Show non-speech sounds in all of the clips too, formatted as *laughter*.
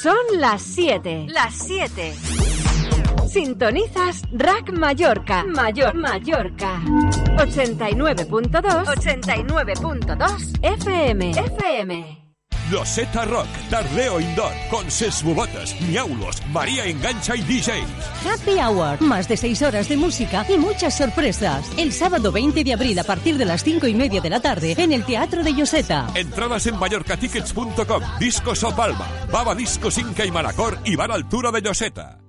Son las 7. Las 7. Sintonizas Rack Mallorca. Mayor Mallorca. 89.2. 89.2 FM. FM. Loseta Rock, Tardeo Indoor, con ses miaulos, María Engancha y DJs. Happy Hour, más de seis horas de música y muchas sorpresas. El sábado 20 de abril a partir de las cinco y media de la tarde en el Teatro de Yoseta. Entradas en mallorcatickets.com, Discos O Palma, Baba Discos Inca y Manacor y Bar Altura de Yoseta.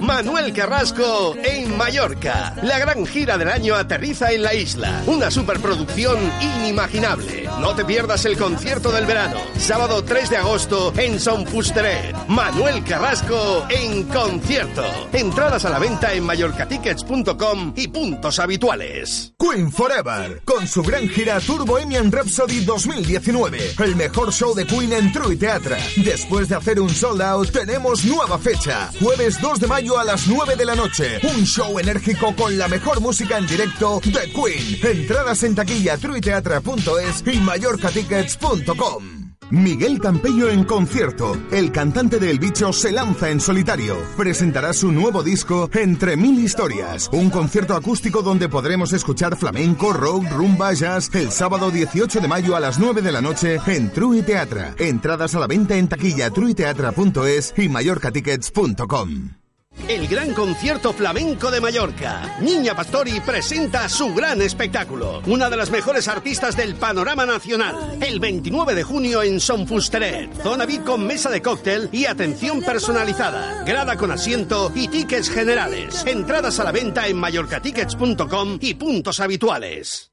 Manuel Carrasco en Mallorca. La gran gira del año aterriza en la isla. Una superproducción inimaginable. No te pierdas el concierto del verano. Sábado 3 de agosto en Son Fusteret. Manuel Carrasco en concierto. Entradas a la venta en mallorcatickets.com y puntos habituales. Queen Forever, con su gran gira Tour Bohemian Rhapsody 2019. El mejor show de Queen en True Teatra. Después de hacer un sold out, tenemos nueva fecha. Jueves 2 de mayo a las 9 de la noche. Un show enérgico con la mejor música en directo de Queen. Entradas en taquilla truiteatra.es y mallorcatickets.com. Miguel Campello en concierto. El cantante de El Bicho se lanza en solitario. Presentará su nuevo disco Entre Mil Historias. Un concierto acústico donde podremos escuchar flamenco, rock, rumba, jazz el sábado 18 de mayo a las 9 de la noche en True Teatra. Entradas a la venta en taquilla truiteatra.es y mallorcatickets.com. El gran concierto flamenco de Mallorca. Niña Pastori presenta su gran espectáculo. Una de las mejores artistas del panorama nacional. El 29 de junio en Son Fusteret. Zona VIP con mesa de cóctel y atención personalizada. Grada con asiento y tickets generales. Entradas a la venta en mallorcatickets.com y puntos habituales.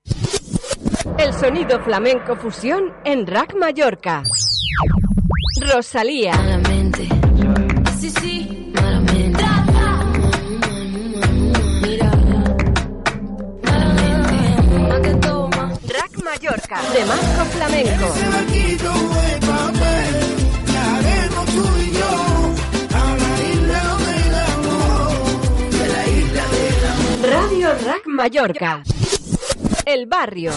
El sonido flamenco fusión en Rack Mallorca. Rosalía. Sí, sí, Mallorca. De Marco Flamenco. Radio Rack Mallorca. El barrio.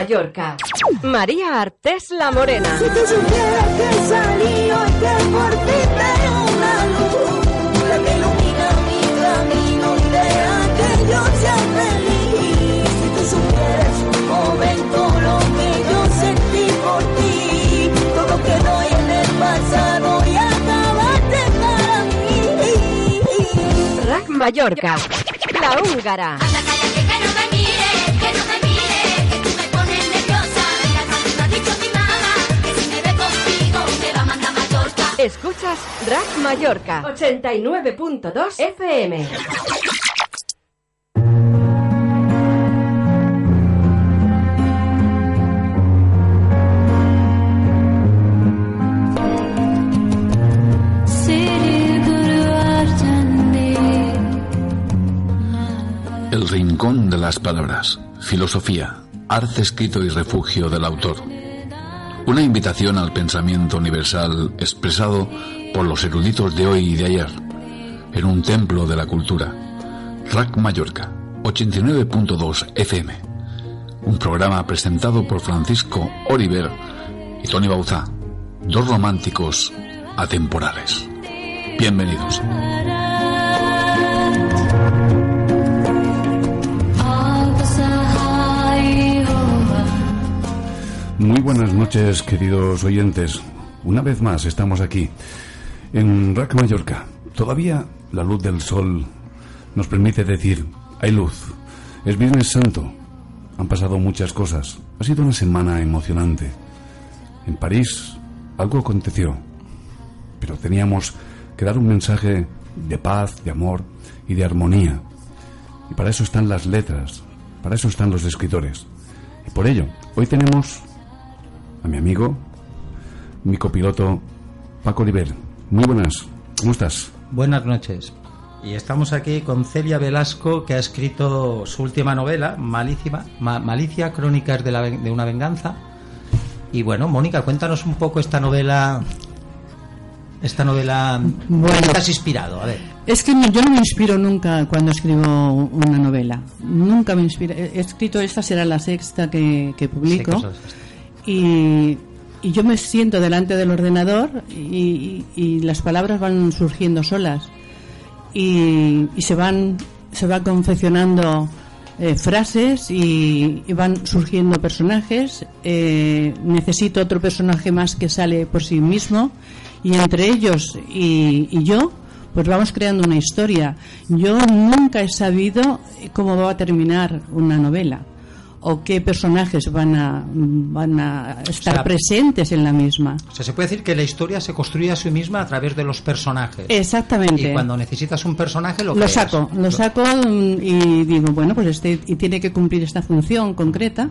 Mallorca. María Artés La Morena. Si tú supieras que salí hoy que por ti tengo una luz, la que ilumina mi camino y deja que yo sea feliz. Si tú supieras, joven, todo lo que yo sentí por ti, todo quedó en el pasado y acabaste para mí. Rack Mallorca. La húngara. Escuchas Rack Mallorca 89.2 FM. El rincón de las palabras. Filosofía, arte escrito y refugio del autor. Una invitación al pensamiento universal expresado por los eruditos de hoy y de ayer, en un templo de la cultura. Rack Mallorca, 89.2 FM. Un programa presentado por Francisco Oliver y Tony Bauzá, dos románticos atemporales. Bienvenidos. Muy buenas noches, queridos oyentes. Una vez más estamos aquí, en Rack Mallorca. Todavía la luz del sol nos permite decir, hay luz. Es Viernes Santo. Han pasado muchas cosas. Ha sido una semana emocionante. En París algo aconteció, pero teníamos que dar un mensaje de paz, de amor y de armonía. Y para eso están las letras, para eso están los escritores. Y por ello, hoy tenemos a mi amigo, mi copiloto Paco Oliver. Muy buenas, ¿cómo estás? Buenas noches. Y estamos aquí con Celia Velasco, que ha escrito su última novela, Malícima, Ma- Malicia, Crónicas de, la de una Venganza. Y bueno, Mónica, cuéntanos un poco esta novela. Esta novela. Bueno. ¿Qué te has inspirado? A ver. Es que no- yo no me inspiro nunca cuando escribo una novela. Nunca me inspiro. He escrito, esta será la sexta que, que publico. Sí, y, y yo me siento delante del ordenador y, y- las palabras van surgiendo solas. Y, se van se va confeccionando eh, frases y, van surgiendo personajes. Eh, necesito otro personaje más que sale por sí mismo y entre ellos y yo pues vamos creando una historia. Yo nunca he sabido cómo va a terminar una novela o qué personajes van a, van a estar sea, presentes en la misma. O sea, se puede decir que la historia se construye a sí misma a través de los personajes. Exactamente. Y cuando necesitas un personaje lo, lo creas. saco, lo saco y digo, bueno, pues este y tiene que cumplir esta función concreta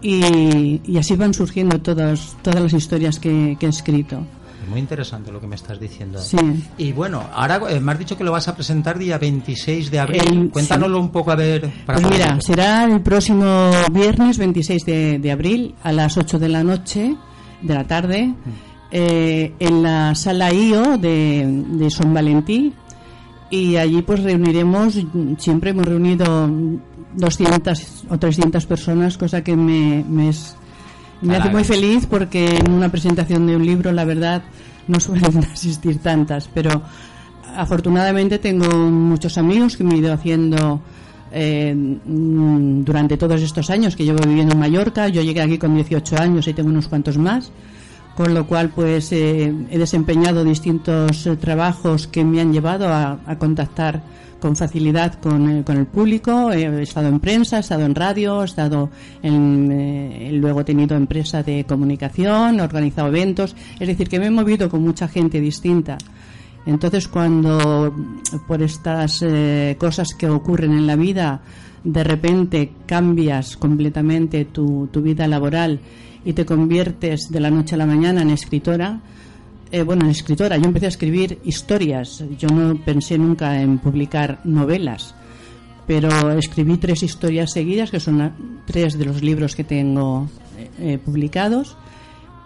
y, y así van surgiendo todas todas las historias que, que he escrito. Muy interesante lo que me estás diciendo. Sí. Y bueno, ahora eh, me has dicho que lo vas a presentar día 26 de abril. El- Cuéntanoslo un poco a ver. para Pues mira, será el próximo viernes 26 de, de abril a las 8 de la noche, de la tarde, eh, en la sala IO de, de Son Valentí. Y allí pues reuniremos, siempre hemos reunido 200 o 300 personas, cosa que me, me, es- me hace muy feliz porque en una presentación de un libro, la verdad, no *laughs* suelen asistir tantas, pero afortunadamente tengo muchos amigos que me he ido haciendo eh, mm, durante todos estos años que llevo viviendo en Mallorca. Yo llegué aquí con 18 años y tengo unos cuantos más, con lo cual pues eh, he desempeñado distintos eh, trabajos que me han llevado a, a contactar con facilidad con, el- con el público. He estado en prensa, he estado en radio, he estado en, eh, luego he tenido empresa de comunicación, he organizado eventos. Es decir, que me he movido con mucha gente distinta. Entonces, cuando por estas eh, cosas que ocurren en la vida, de repente cambias completamente tu vida laboral y te conviertes de la noche a la mañana en escritora, eh, bueno, en escritora, yo empecé a escribir historias, yo no pensé nunca en publicar novelas, pero escribí tres historias seguidas, que son tres de los libros que tengo eh, eh, publicados,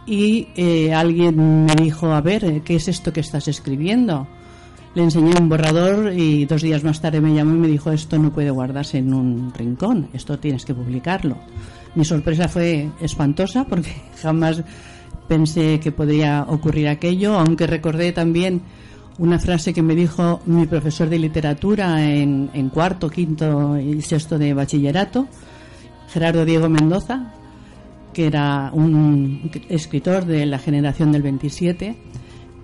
y eh, alguien me dijo, a ver, eh, ¿qué es esto que estás escribiendo? Le enseñé un borrador y dos días más tarde me llamó y me dijo, esto no puede guardarse en un rincón, esto tienes que publicarlo. Mi sorpresa fue espantosa porque *laughs* jamás pensé que podría ocurrir aquello, aunque recordé también una frase que me dijo mi profesor de literatura en, cuarto, quinto y sexto de bachillerato, Gerardo Diego Mendoza, que era un escritor de la generación del 27,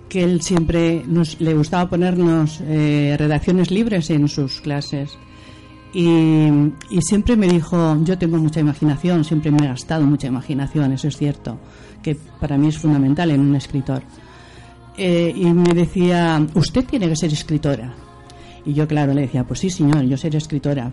que él siempre nos, le gustaba ponernos eh, redacciones libres en sus clases. Y, y siempre me dijo, yo tengo mucha imaginación, siempre me he gastado mucha imaginación, eso es cierto, que para mí es fundamental en un escritor. Eh, y me decía, usted tiene que ser escritora. Y yo, claro, le decía, pues sí, señor, yo seré escritora.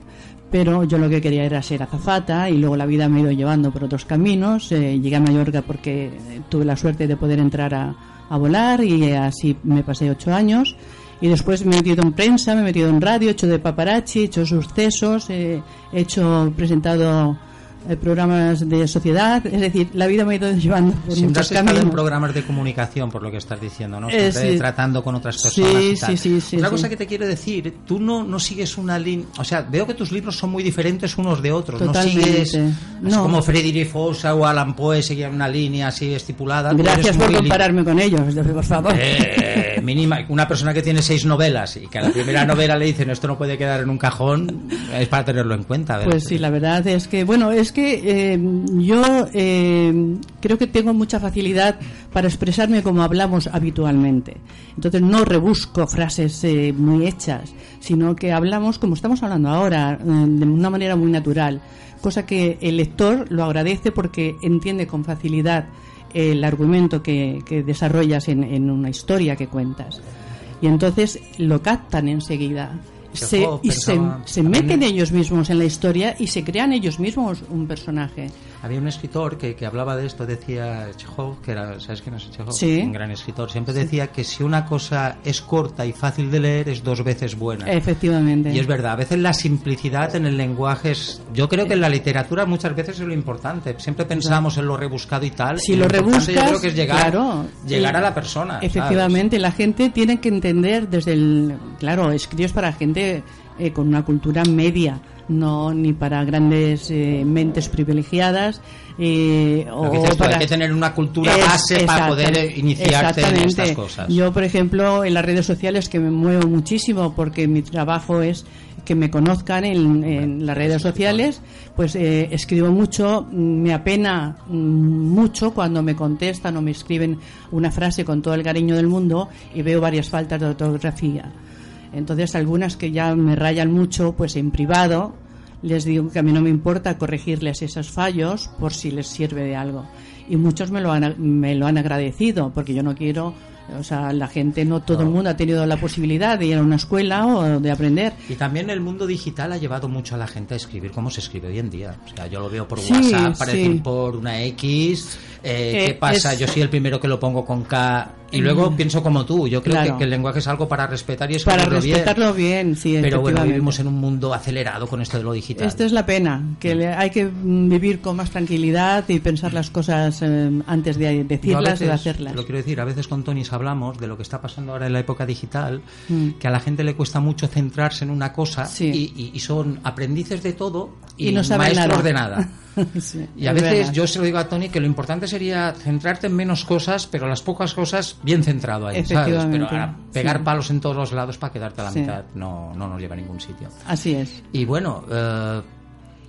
Pero yo lo que quería era ser azafata y luego la vida me ha ido llevando por otros caminos. Eh, llegué a Mallorca porque eh, tuve la suerte de poder entrar a, a volar y así me pasé ocho años. Y después me he metido en prensa, me he metido en radio, he hecho de paparazzi, he hecho sucesos, eh, he hecho, presentado programas de sociedad. Es decir, la vida me ha ido llevando por Siempre muchos has estado en caminos. programas de comunicación, por lo que estás diciendo, ¿no? Eh, sí. tratando con otras Sí, personas y tal. sí, sí, sí, Otra sí. cosa que te quiero decir, tú no, no sigues una línea... O sea, veo que tus libros son muy diferentes unos de otros. Totalmente. No sigues... Es No. como Frederick Fosa o Alan Poe seguían una línea así estipulada. Gracias por compararme con ellos, por favor. Eh, mínima, una persona que tiene seis novelas y que a la primera novela le dicen esto no puede quedar en un cajón, es para tenerlo en cuenta. ¿verdad? Pues sí, la verdad es que, bueno, es que eh, yo eh, creo que tengo mucha facilidad para expresarme como hablamos habitualmente. Entonces no rebusco frases eh, muy hechas, sino que hablamos como estamos hablando ahora, eh, de una manera muy natural, cosa que el lector lo agradece porque entiende con facilidad el argumento que, desarrollas en una historia que cuentas. Y entonces lo captan enseguida. Se, y se, se meten ellos mismos en la historia y se crean ellos mismos un personaje. Había un escritor que, que hablaba de esto, decía Chekhov, que era, ¿sabes quién es Chekhov? Sí. Un gran escritor. Siempre decía que si una cosa es corta y fácil de leer, es dos veces buena. Efectivamente. Y es verdad, a veces la simplicidad en el lenguaje es... Yo creo que en la literatura muchas veces es lo importante. Siempre pensamos en lo rebuscado y tal. si y lo importante rebuscas, Yo creo que es llegar, claro, llegar a la persona. ¿sabes? Efectivamente, la gente tiene que entender desde el. Claro, escritos para gente eh, con una cultura media, no ni para grandes eh, mentes privilegiadas. Eh, o tú, para... hay que tener una cultura Es- base para poder iniciarte en estas cosas. Yo, por ejemplo, en las redes sociales que me muevo muchísimo porque mi trabajo es que me conozcan en, en las redes sociales, pues eh, escribo mucho, me apena mm, mucho cuando me contestan o me escriben una frase con todo el cariño del mundo y veo varias faltas de ortografía. Entonces, algunas que ya me rayan mucho, pues en privado les digo que a mí no me importa corregirles esos fallos por si les sirve de algo. Y muchos me lo han, me lo han agradecido, porque yo no quiero, o sea, la gente, no todo el mundo ha tenido la posibilidad de ir a una escuela o de aprender. Y también el mundo digital ha llevado mucho a la gente a escribir como se escribe hoy en día. O sea, yo lo veo por Sí, WhatsApp, parece sí. por una X. eh, ¿Qué Eh, pasa? es- Yo soy el primero que lo pongo con K. Y luego Mm. pienso como tú. Yo creo Claro. que, que el lenguaje es algo para respetar y Para escribirlo bien. respetarlo bien, sí, Pero bueno, vivimos en un mundo acelerado con esto de lo digital. Esta es la pena, que le- hay que mm, vivir con más tranquilidad y pensar las cosas eh, antes de decirlas o de hacerlas. Lo quiero decir, a veces con Tonis hablamos de lo que está pasando ahora en la época digital, Mm. que a la gente le cuesta mucho centrarse en una cosa Sí. y, son aprendices de todo y, Y no maestros de nada. *laughs* Sí, Y a es veces verdad. yo se lo digo a Tony que lo importante sería centrarte en menos cosas, pero las pocas cosas bien centrado ahí, Pero ahora pegar sí. palos en todos los lados para quedarte a la mitad no, no nos lleva a ningún sitio. Así es. Y bueno, eh,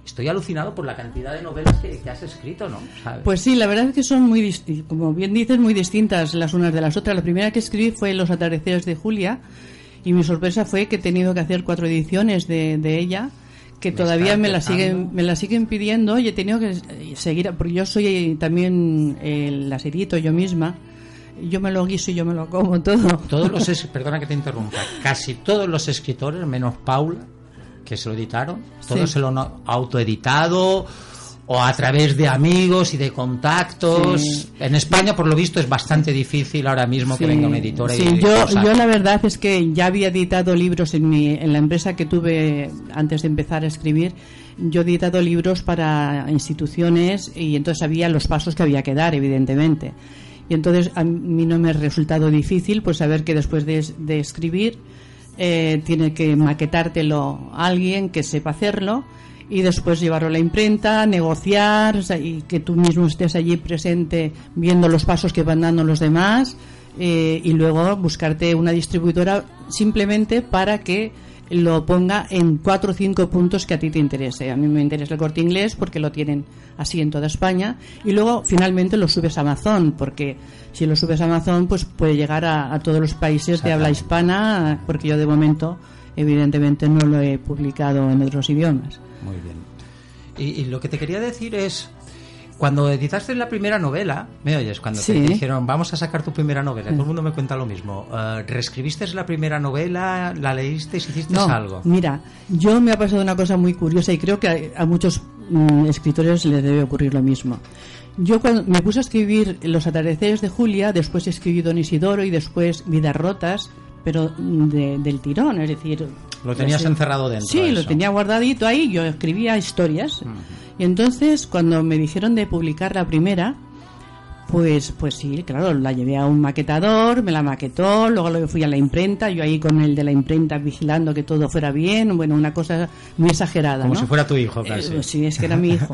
estoy alucinado por la cantidad de novelas que, que has escrito, ¿no? ¿Sabes? Pues sí, la verdad es que son muy distintas, como bien dices, muy distintas las unas de las otras. La primera que escribí fue Los atardeceres de Julia y mi sorpresa fue que he tenido que hacer cuatro ediciones de, de ella que Me todavía me la siguen me la siguen pidiendo y he tenido que seguir porque yo soy también el las edito yo misma yo me lo guiso y yo me lo como todo Todos los, *laughs* perdona que te interrumpa, casi todos los escritores, menos Paula, que se lo editaron, todos Sí. se lo autoeditado o a través de amigos y de contactos. Sí. En España, por lo visto, es bastante difícil ahora mismo que venga una editora sí, y yo, yo la verdad es que ya había editado libros en, mi, en la empresa que tuve antes de empezar a escribir. Yo he editado libros para instituciones y entonces sabía los pasos que había que dar, evidentemente. Y entonces a mí no me ha resultado difícil pues saber que después de, de escribir eh, tiene que maquetártelo alguien que sepa hacerlo y después llevarlo a la imprenta, negociar y que tú mismo estés allí presente viendo los pasos que van dando los demás eh, y luego buscarte una distribuidora simplemente para que lo ponga en cuatro o cinco puntos que a ti te interese. A mí me interesa el corte inglés porque lo tienen así en toda España y luego finalmente lo subes a Amazon porque si lo subes a Amazon pues puede llegar a, a todos los países de habla hispana porque yo de momento evidentemente no lo he publicado en otros idiomas. Muy bien. Y, y lo que te quería decir es, cuando editaste la primera novela, ¿me oyes? Cuando Sí. te dijeron, vamos a sacar tu primera novela, todo el mundo me cuenta lo mismo. Eh, ¿Reescribiste la primera novela? ¿La leíste? ¿Hiciste No, algo? mira, yo me ha pasado una cosa muy curiosa y creo que a, a muchos mm, escritores les debe ocurrir lo mismo. Yo cuando me puse a escribir Los atardeceres de Julia, después escribí Don Isidoro y después Vidas rotas, pero de- del tirón, es decir... Lo tenías encerrado dentro. Sí, lo tenía guardadito ahí, yo escribía historias. Y entonces, cuando me dijeron de publicar la primera, pues, pues sí, claro, la llevé a un maquetador, me la maquetó, luego lo fui a la imprenta, yo ahí con el de la imprenta vigilando que todo fuera bien, bueno, una cosa muy exagerada. Como ¿no? si fuera tu hijo, casi. Eh, sí, es que era mi hijo.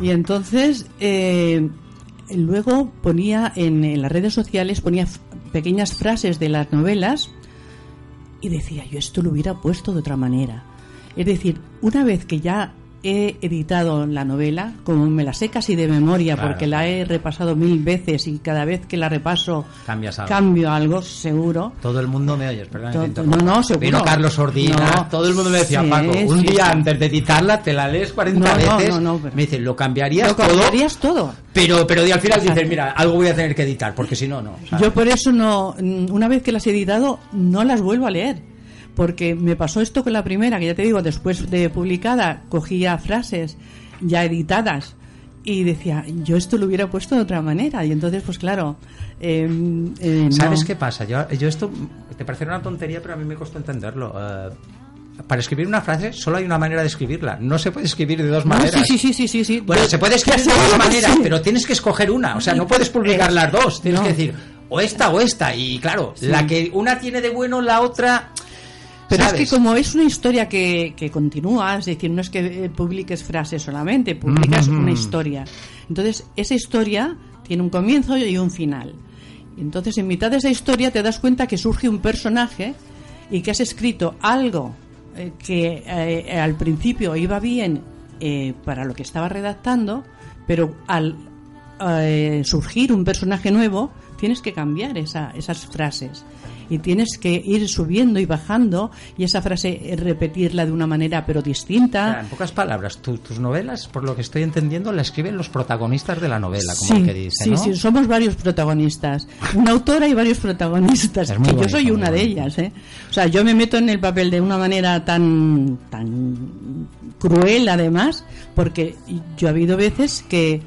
Y entonces, eh, luego ponía en, en las redes sociales, ponía pequeñas frases de las novelas y decía, yo esto lo hubiera puesto de otra manera. Es decir, una vez que ya he editado la novela, como me la sé casi de memoria, Claro, porque la he repasado mil veces y cada vez que la repaso Cambias algo. cambio algo, seguro. Todo el mundo me oyes, perdón. No, no, seguro. Vino Carlos Ordina, No. todo el mundo me decía, Sí, Paco, un sí, día sí. antes de editarla te la lees 40 No, veces. no, no, pero- Me dice, lo cambiarías Lo todo. cambiarías todo. Pero, pero al final dices, mira, algo voy a tener que editar, porque si no, no. ¿sabes? Yo por eso no, una vez que las he editado, no las vuelvo a leer. Porque me pasó esto con la primera, que ya te digo, después de publicada, cogía frases ya editadas y decía, yo esto lo hubiera puesto de otra manera. Y entonces, pues claro. eh, eh, ¿Sabes no. qué pasa? Yo, yo esto te parece una tontería, pero a mí me costó entenderlo. Eh, para escribir una frase solo hay una manera de escribirla. No se puede escribir de dos maneras. sí, sí, sí, sí, sí, sí. Bueno, se puede escribir de dos maneras, pero tienes que escoger una. O sea, no puedes publicar Eh, las dos. Tienes no. que decir o esta o esta. Y claro, Sí. la que una tiene de bueno, la otra. Pero ¿sabes? es que como es una historia que, que continúa, es decir, no es que eh, publiques frases solamente, publicas una historia. Entonces, esa historia tiene un comienzo y un final. Entonces, en mitad de esa historia te das cuenta que surge un personaje y que has escrito algo eh, que eh, al principio iba bien eh, para lo que estaba redactando, pero al eh, surgir un personaje nuevo, tienes que cambiar esa- esas frases. Y tienes que ir subiendo y bajando y esa frase eh, repetirla de una manera pero O sea, distinta. en pocas palabras, tu- tus novelas, por lo que estoy entendiendo, la escriben los protagonistas de la novela, como sí, el que dice, sí, ¿no? sí, somos varios protagonistas. Una autora y varios protagonistas. *laughs* Es muy que yo soy una de ellas. ¿eh? O sea, yo me meto en el papel de una manera tan, tan cruel, además, porque yo ha habido veces que,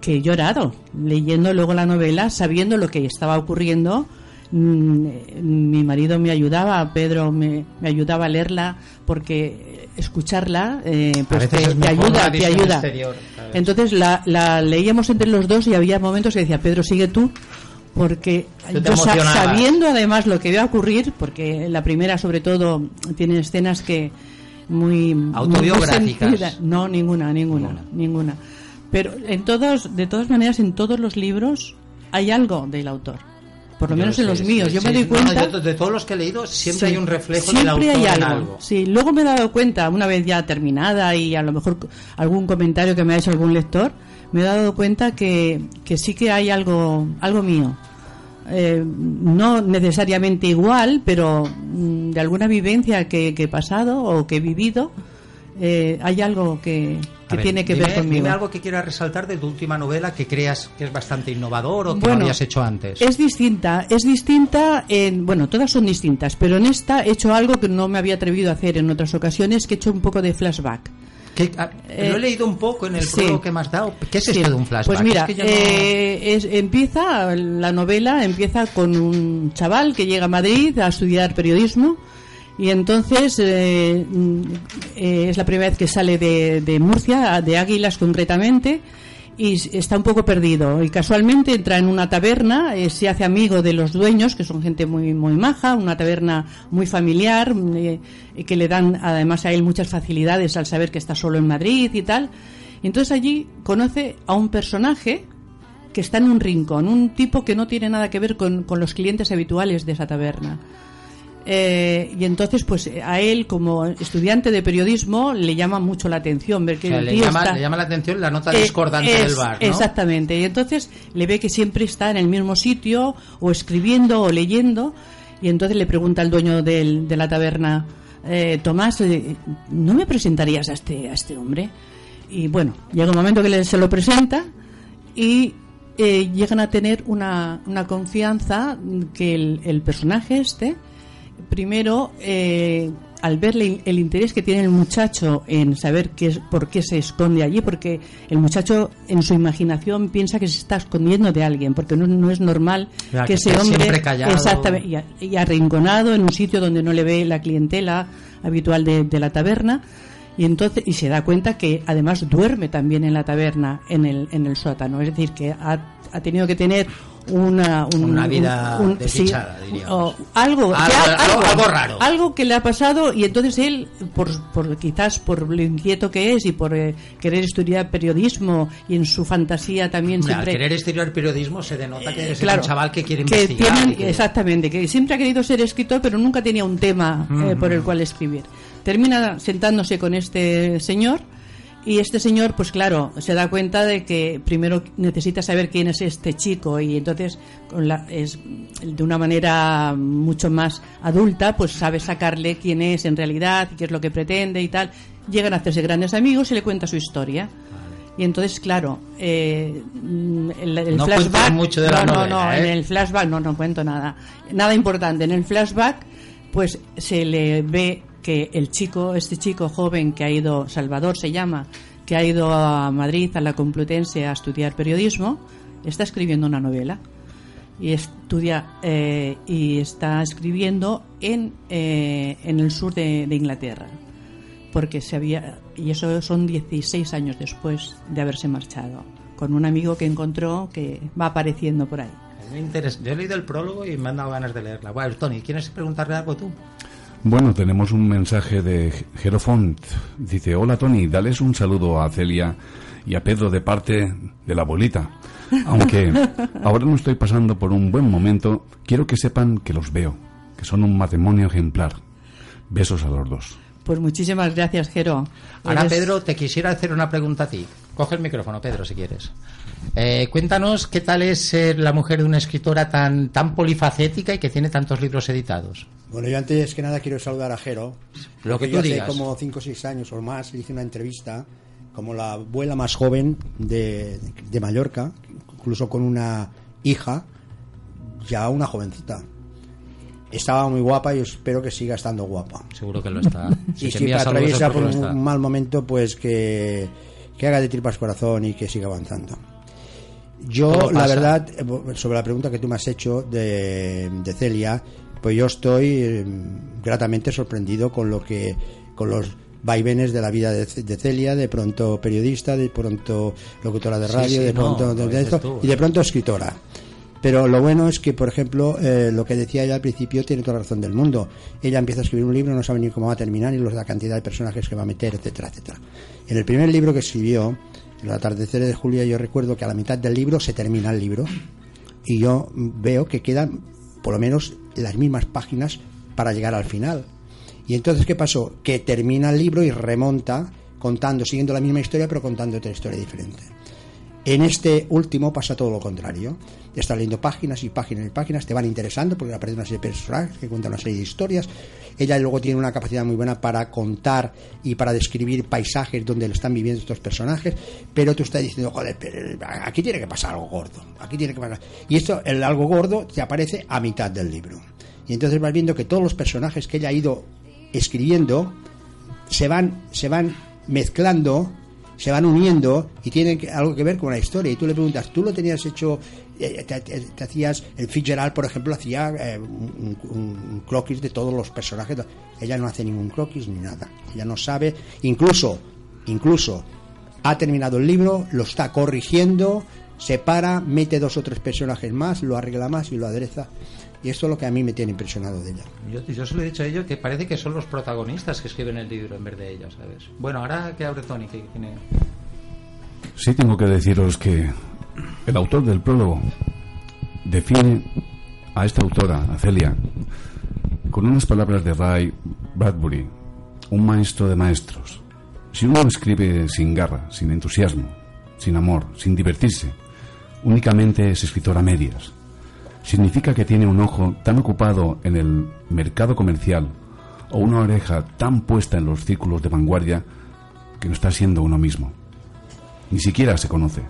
que he llorado leyendo luego la novela, sabiendo lo que estaba ocurriendo. Mm, eh, Mi marido me ayudaba, Pedro me, me ayudaba a leerla porque escucharla eh, pues te, es ayuda, te ayuda. Entonces la, la leíamos entre los dos y había momentos que decía, Pedro, sigue tú, porque yo sabiendo además lo que iba a ocurrir, porque la primera sobre todo tiene escenas que muy Autobiográficas. No, ninguna, ninguna, ninguna. Pero en todos, de todas maneras, en todos los libros hay algo del autor. Por lo Yo menos en los sí, míos. yo sí, me doy no, cuenta. yo de todos los que he leído, siempre Sí, hay un reflejo siempre del autor hay en algo. algo. Sí, luego me he dado cuenta, una vez ya terminada y a lo mejor algún comentario que me ha hecho algún lector, me he dado cuenta que, que sí que hay algo, algo mío. Eh, no necesariamente igual, pero mm, de alguna vivencia que, que he pasado o que he vivido, eh, hay algo que, A que ver, tiene que dime- ver conmigo. Dime algo que quieras resaltar de tu última novela que creas que es bastante innovador o que no Bueno, habías hecho antes. Es distinta, es distinta en, bueno, todas son distintas, pero en esta he hecho algo que no me había atrevido a hacer en otras ocasiones, que he hecho un poco de flashback. Que- ah, Eh, lo he leído un poco en el sí. que me has dado. ¿Qué es Sí. esto de un flashback? Pues mira, Es que no- eh, es- empieza la novela empieza con un chaval que llega a Madrid a estudiar periodismo y entonces eh, mm, eh, es la primera vez que sale de, de Murcia, de Águilas concretamente, y está un poco perdido. Y casualmente entra en una taberna, eh, se hace amigo de los dueños, que son gente muy muy maja, una taberna muy familiar, mm, eh, que le dan además a él muchas facilidades al saber que está solo en Madrid y tal. Y entonces allí conoce a un personaje que está en un rincón, un tipo que no tiene nada que ver con, con los clientes habituales de esa taberna. Eh, y entonces, pues a él, como estudiante de periodismo, le llama mucho la atención ver que O sea, el le, tío llama, está- le llama la atención la nota eh, discordante es- del bar, ¿no? Exactamente. Y entonces le ve que siempre está en el mismo sitio, o escribiendo, o leyendo. Y entonces le pregunta al dueño del- de la taberna, eh, Tomás, eh, ¿no me presentarías a este, a este hombre? Y bueno, llega un momento que le- se lo presenta y eh, llegan a tener una, una confianza que el, el personaje este, primero, eh, al verle el interés que tiene el muchacho en saber qué es, por qué se esconde allí, porque el muchacho en su imaginación piensa que se está escondiendo de alguien, porque no, no es normal Ya, que que ese hombre callado. exactamente, y, arrinconado en un sitio donde no le ve la clientela habitual de, de la taberna y entonces y se da cuenta que además duerme también en la taberna en el en el sótano es decir que ha, ha tenido que tener una un- Una vida un- un- desdichada, sí, diríamos. o algo, Algo- que ha- algo- algo raro. algo que le ha pasado y entonces él por, por quizás por lo inquieto que es y por eh, querer estudiar periodismo y en su fantasía también al siempre querer estudiar periodismo se denota que es claro, un chaval que quiere que investigar. tienen- y que- exactamente, que siempre ha querido ser escritor, pero nunca tenía un tema eh, por el cual escribir. Termina sentándose con este señor y este señor, pues claro, se da cuenta de que primero necesita saber quién es este chico y entonces con la, es de una manera mucho más adulta, pues sabe sacarle quién es en realidad qué es lo que pretende y tal. Llegan a hacerse grandes amigos y le cuenta su historia. Y entonces, claro, eh, el, el No flashback. mucho de la no, no, no, ¿eh? en el flashback no, no cuento nada. Nada importante. En el flashback, pues se le ve que el chico, este chico joven que ha ido, Salvador se llama, que ha ido a Madrid, a la Complutense, a estudiar periodismo, está escribiendo una novela y estudia eh, y está escribiendo en, eh, en el sur de, Inglaterra porque se había y eso son 16 años después de haberse marchado con un amigo que encontró que va apareciendo por ahí. Yo he leído el prólogo y me han dado ganas de leerla. Bueno, Tony, ¿quieres preguntarle algo tú? Bueno, tenemos un mensaje de Jerofont. Dice, hola Tony, dales un saludo a Celia y a Pedro de parte de la abuelita. Aunque *laughs* ahora no estoy pasando por un buen momento, quiero que sepan que los veo, que son un matrimonio ejemplar. Besos a los dos. pues muchísimas gracias Jero Ahora, Eres- Pedro, te quisiera hacer una pregunta a ti. Coge el micrófono, Pedro, si quieres. Eh, cuéntanos qué tal es ser la mujer de una escritora tan, tan polifacética y que tiene tantos libros editados. Bueno, yo antes que nada quiero saludar a Jero. Lo que yo hace como 5 o 6 años o más hice una entrevista como la abuela más joven de, de Mallorca, incluso con una hija, ya una jovencita. Estaba muy guapa y espero que siga estando guapa. Seguro que lo está. *laughs* Si y si atraviesa por un mal momento, pues que, que haga de tripas corazón y que siga avanzando. Yo, la verdad, eh, sobre la pregunta que tú me has hecho de, de Celia, pues yo estoy eh, gratamente sorprendido con lo que, con los vaivenes de la vida de, Ce- de Celia, de pronto periodista, de pronto locutora de radio, sí, de pronto de esto, tú, y de eh. pronto escritora. Pero lo bueno es que, por ejemplo, eh, lo que decía ella al principio tiene toda la razón del mundo. Ella empieza a escribir un libro, no sabe ni cómo va a terminar, ni la cantidad de personajes que va a meter, etcétera, etcétera. En el primer libro que escribió, El atardecer de Julia, yo recuerdo que a la mitad del libro se termina el libro y yo veo que quedan por lo menos las mismas páginas para llegar al final. Y entonces, ¿qué pasó? Que termina el libro y remonta contando, siguiendo la misma historia, pero contando otra historia diferente. En este último pasa todo lo contrario. Estás leyendo páginas y páginas y páginas, te van interesando porque aparecen una serie de personajes que cuentan una serie de historias. Ella luego tiene una capacidad muy buena para contar y para describir paisajes donde lo están viviendo estos personajes, pero tú estás diciendo, joder, pero aquí tiene que pasar algo gordo, aquí tiene que pasar. Y esto, el algo gordo, te aparece a mitad del libro. Y entonces vas viendo que todos los personajes que ella ha ido escribiendo se van, se van mezclando, se van uniendo y tienen algo que ver con la historia. Y tú le preguntas, ¿tú lo tenías hecho? eh, te, hacías, el Fitzgerald, por ejemplo, hacía eh, un- un croquis de todos los personajes. Ella no hace ningún croquis ni nada. Ella no sabe, incluso, incluso ha terminado el libro, lo está corrigiendo, se para, mete dos o tres personajes más, lo arregla más y lo adereza. Y esto es lo que a mí me tiene impresionado de ella. Yo, yo se lo he dicho a ellos que parece que son los protagonistas que escriben el libro en vez de ellos, ¿sabes? Bueno, ahora que abre Tony, que tiene... Sí tengo que deciros que el autor del prólogo define a esta autora, a Celia, con unas palabras de Ray Bradbury, un maestro de maestros. Si uno escribe sin garra, sin entusiasmo, sin amor, sin divertirse, únicamente es escritor a medias. Significa que tiene un ojo tan ocupado en el mercado comercial o una oreja tan puesta en los círculos de vanguardia que no está siendo uno mismo. Ni siquiera se conoce,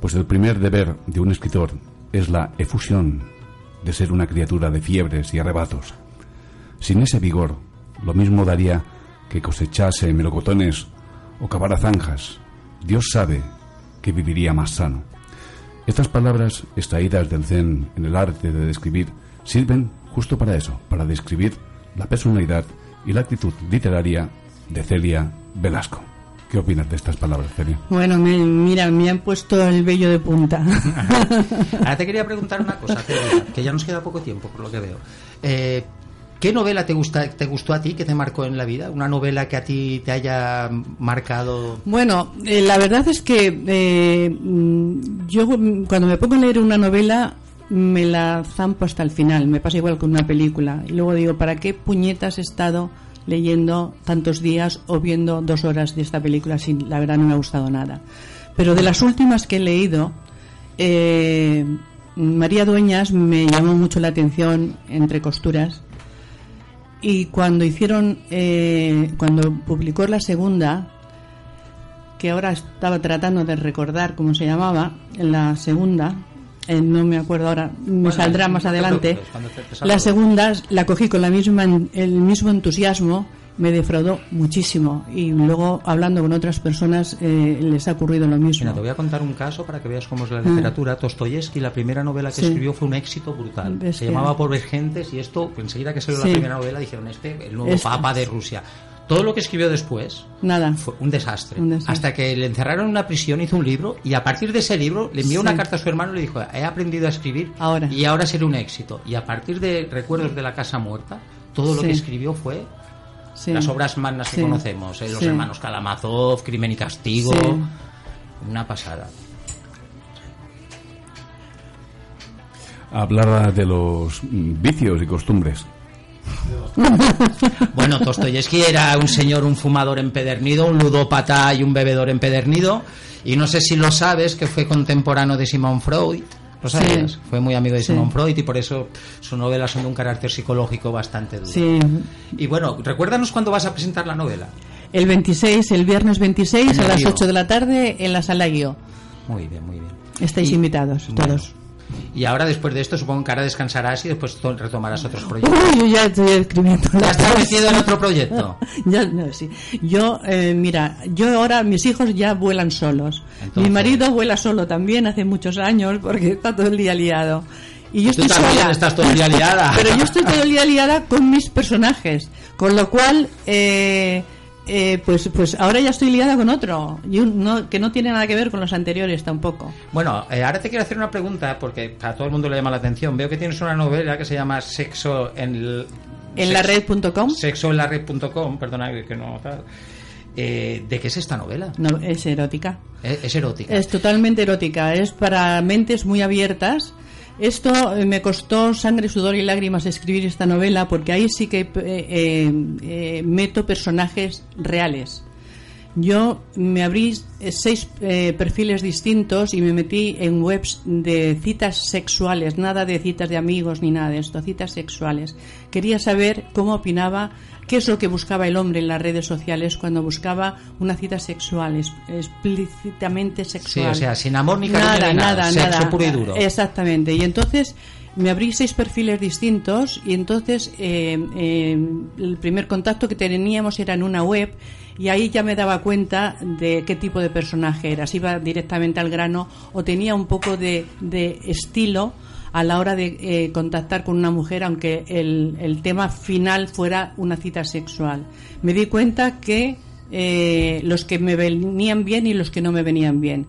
pues el primer deber de un escritor es la efusión de ser una criatura de fiebres y arrebatos. Sin ese vigor, lo mismo daría que cosechase melocotones o cavara zanjas. Dios sabe que viviría más sano. Estas palabras, extraídas del Zen en el arte de describir, sirven justo para eso, para describir la personalidad y la actitud literaria de Celia Velasco. ¿Qué opinas de estas palabras, Celia? Bueno, me- mira, me han puesto el vello de punta. *laughs* Ahora te quería preguntar una cosa, Celia, que ya nos queda poco tiempo, por lo que veo. Eh, ¿Qué novela te, gusta, te gustó a ti, que te marcó en la vida? ¿Una novela que a ti te haya marcado? Bueno, eh, la verdad es que eh, mm, yo cuando me pongo a leer una novela me la zampo hasta el final, me pasa igual con una película. Y luego digo, ¿para qué puñetas he estado leyendo tantos días o viendo dos horas de esta película si la verdad no me ha gustado nada? Pero de las últimas que he leído, eh, María Dueñas me llamó mucho la atención entre costuras y cuando hicieron eh, cuando publicó la segunda que ahora estaba tratando de recordar cómo se llamaba la segunda eh, no me acuerdo ahora me Bueno, saldrá más te adelante te- te la segunda la cogí con la misma el mismo entusiasmo me defraudó muchísimo y luego hablando con otras personas eh, les ha ocurrido lo mismo. Mira, te voy a contar un caso para que veas cómo es la Ah. literatura. Dostoyevsky, la primera novela que Sí. escribió fue un éxito brutal. Es Se que- llamaba Por Gentes y esto, enseguida que salió Sí. la primera novela, dijeron, este, el nuevo papa de Rusia. Todo lo que escribió después Nada. fue un desastre. Un desastre. Hasta que le encerraron en una prisión, hizo un libro y a partir de ese libro le envió Sí. una carta a su hermano y le dijo, he aprendido a escribir Ahora. y ahora será un éxito. Y a partir de Recuerdos de la Casa Muerta, todo lo que escribió fue Sí. las obras magnas que Sí. conocemos, eh, los Sí. hermanos Kalamazov, Crimen y Castigo, Sí. una pasada. Hablar de los vicios y costumbres. *laughs* Bueno, Dostoyevsky era un señor, un fumador empedernido, un ludópata y un bebedor empedernido. Y no sé si lo sabes, que fue contemporáneo de Simón Freud. Fue muy amigo de Sí. Simón Freud y por eso sus novelas son de un carácter psicológico bastante duro. Sí. Y bueno, recuérdanos cuándo vas a presentar la novela. El 26, el viernes 26 En a las Río. 8 de la tarde en la sala Guío. Muy bien, muy bien. Estáis Y- invitados Bueno. todos. Y ahora, después de esto, supongo que ahora descansarás y después to- retomarás otros proyectos. Uy, yo ya estoy escribiendo. ¿Ya las estás cosas. metido en otro proyecto? *laughs* Ya, no, sí. Yo, eh, mira, yo ahora mis hijos ya vuelan solos. Entonces- Mi marido vuela solo también hace muchos años porque está todo el día liado. Y yo Tú estoy también sola. estás todo el día liada. *laughs* Pero yo estoy todo el día liada con mis personajes. Con lo cual, eh, eh, pues, pues ahora ya estoy liada con otro. Y un- no- que no tiene nada que ver con los anteriores tampoco. Bueno, eh, ahora te quiero hacer una pregunta porque a todo el mundo le llama la atención. Veo que tienes una novela que se llama Sexo en el... En la red.com. Sexo en la red.com, perdona que no tal. Eh, ¿De qué es esta novela? No, es erótica. Es, es erótica. Es totalmente erótica, es para mentes muy abiertas. Esto eh, me costó sangre, sudor y lágrimas escribir esta novela porque ahí sí que eh, eh, eh, meto personajes reales. Yo me abrí eh, seis eh, perfiles distintos y me metí en webs de citas sexuales, nada de citas de amigos ni nada de esto, citas sexuales. Quería saber cómo opinaba, qué es lo que buscaba el hombre en las redes sociales cuando buscaba una cita sexual, explícitamente Sí, sexual. o sea, sin amor ni cariño nada, ni nada, nada, sexo nada. puro y duro. Exactamente. Y entonces me abrí seis perfiles distintos y entonces eh, eh, el primer contacto que teníamos era en una web y ahí ya me daba cuenta de qué tipo de personaje era, si iba directamente al grano o tenía un poco de, de estilo a la hora de eh, contactar con una mujer, aunque el, el tema final fuera una cita sexual. Me di cuenta que eh, los que me venían bien y los que no me venían bien.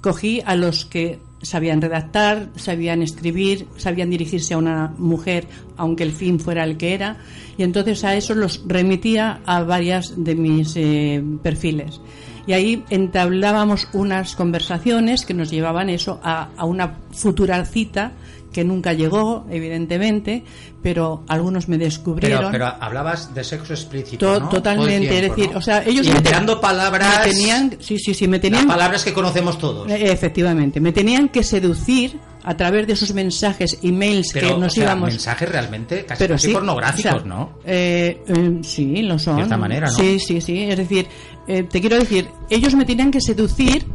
Cogí a los que sabían redactar, sabían escribir, sabían dirigirse a una mujer, aunque el fin fuera el que era, y entonces a eso los remitía a varias de mis eh, perfiles. Y ahí entablábamos unas conversaciones que nos llevaban eso a, a una futura cita que nunca llegó, evidentemente, pero algunos me descubrieron. Pero, pero hablabas de sexo explícito, To- ¿no? Totalmente, el es tiempo, decir, ¿no? o sea, ellos Y me palabras... me tenían, sí, sí, sí, me Las tenían palabras que conocemos todos. eh, Efectivamente, me tenían que seducir a través de esos mensajes, emails Pero, que nos o sea, íbamos. mensajes realmente casi, Pero casi sí, pornográficos, o sea, ¿no? eh, eh, sí, lo son. De cierta manera, ¿no? Sí, sí, sí. Es decir, eh, te quiero decir, ellos me tenían que seducir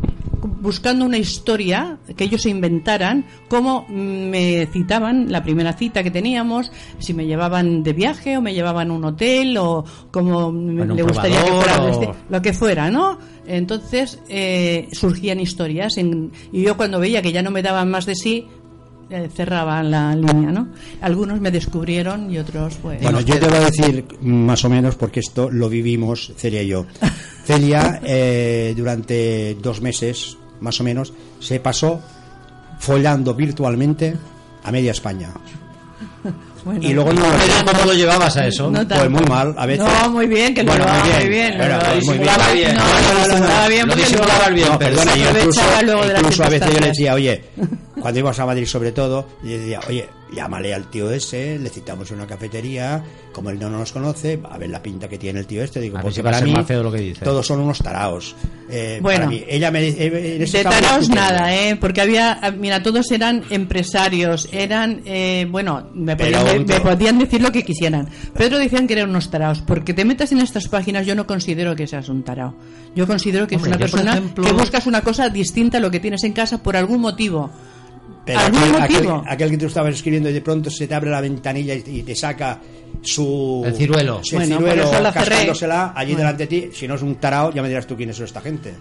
buscando una historia que ellos se inventaran, cómo me citaban la primera cita que teníamos, si me llevaban de viaje o me llevaban a un hotel o cómo Bueno, le gustaría que fuera, o- este- lo que fuera, ¿no? Entonces eh, surgían historias en- y yo cuando veía que ya no me daban más de sí, eh, cerraba la línea, ¿no? Algunos me descubrieron y otros, pues. Bueno, yo te voy a decir más o menos porque esto lo vivimos Celia y yo. *laughs* Celia, eh, durante dos meses, más o menos, se pasó follando virtualmente a media España. Bueno. y luego no ¿Cómo lo llevabas a eso? No Pues muy mal, a veces. No, muy bien, que lo Bueno, llevaba muy muy bien. bien. Bueno, lo muy bien. bien. No, no, lo disimulaba bien Lo disimulabas bien, perdona, yo incluso, incluso a veces yo le decía, oye, cuando íbamos a Madrid sobre todo, yo decía, oye, llámale al tío ese, le citamos en una cafetería, como él no nos conoce, a ver la pinta que tiene el tío este, digo, A porque si para mí más feo lo que dice. todos son unos taraos. Eh, Bueno. para mí, ella me dice, eh, en De taraos nada, ¿eh? Porque había, mira, todos eran empresarios, eran, eh, bueno, me podían, me decir lo que quisieran. Pero otros decían que eran unos taraos. Porque te metas en estas páginas, yo no considero que seas un tarao. Yo considero que Hombre, es una persona ejemplo- que buscas una cosa distinta a lo que tienes en casa por algún motivo. Pero ¿Algún aquel, aquel- aquel que tú estabas escribiendo y de pronto se te abre la ventanilla y, y te saca su... El ciruelo. El Bueno, ciruelo por eso la cerré. cascándosela allí Bueno. delante de ti. Si no es un tarao, ya me dirás tú quién es esta gente.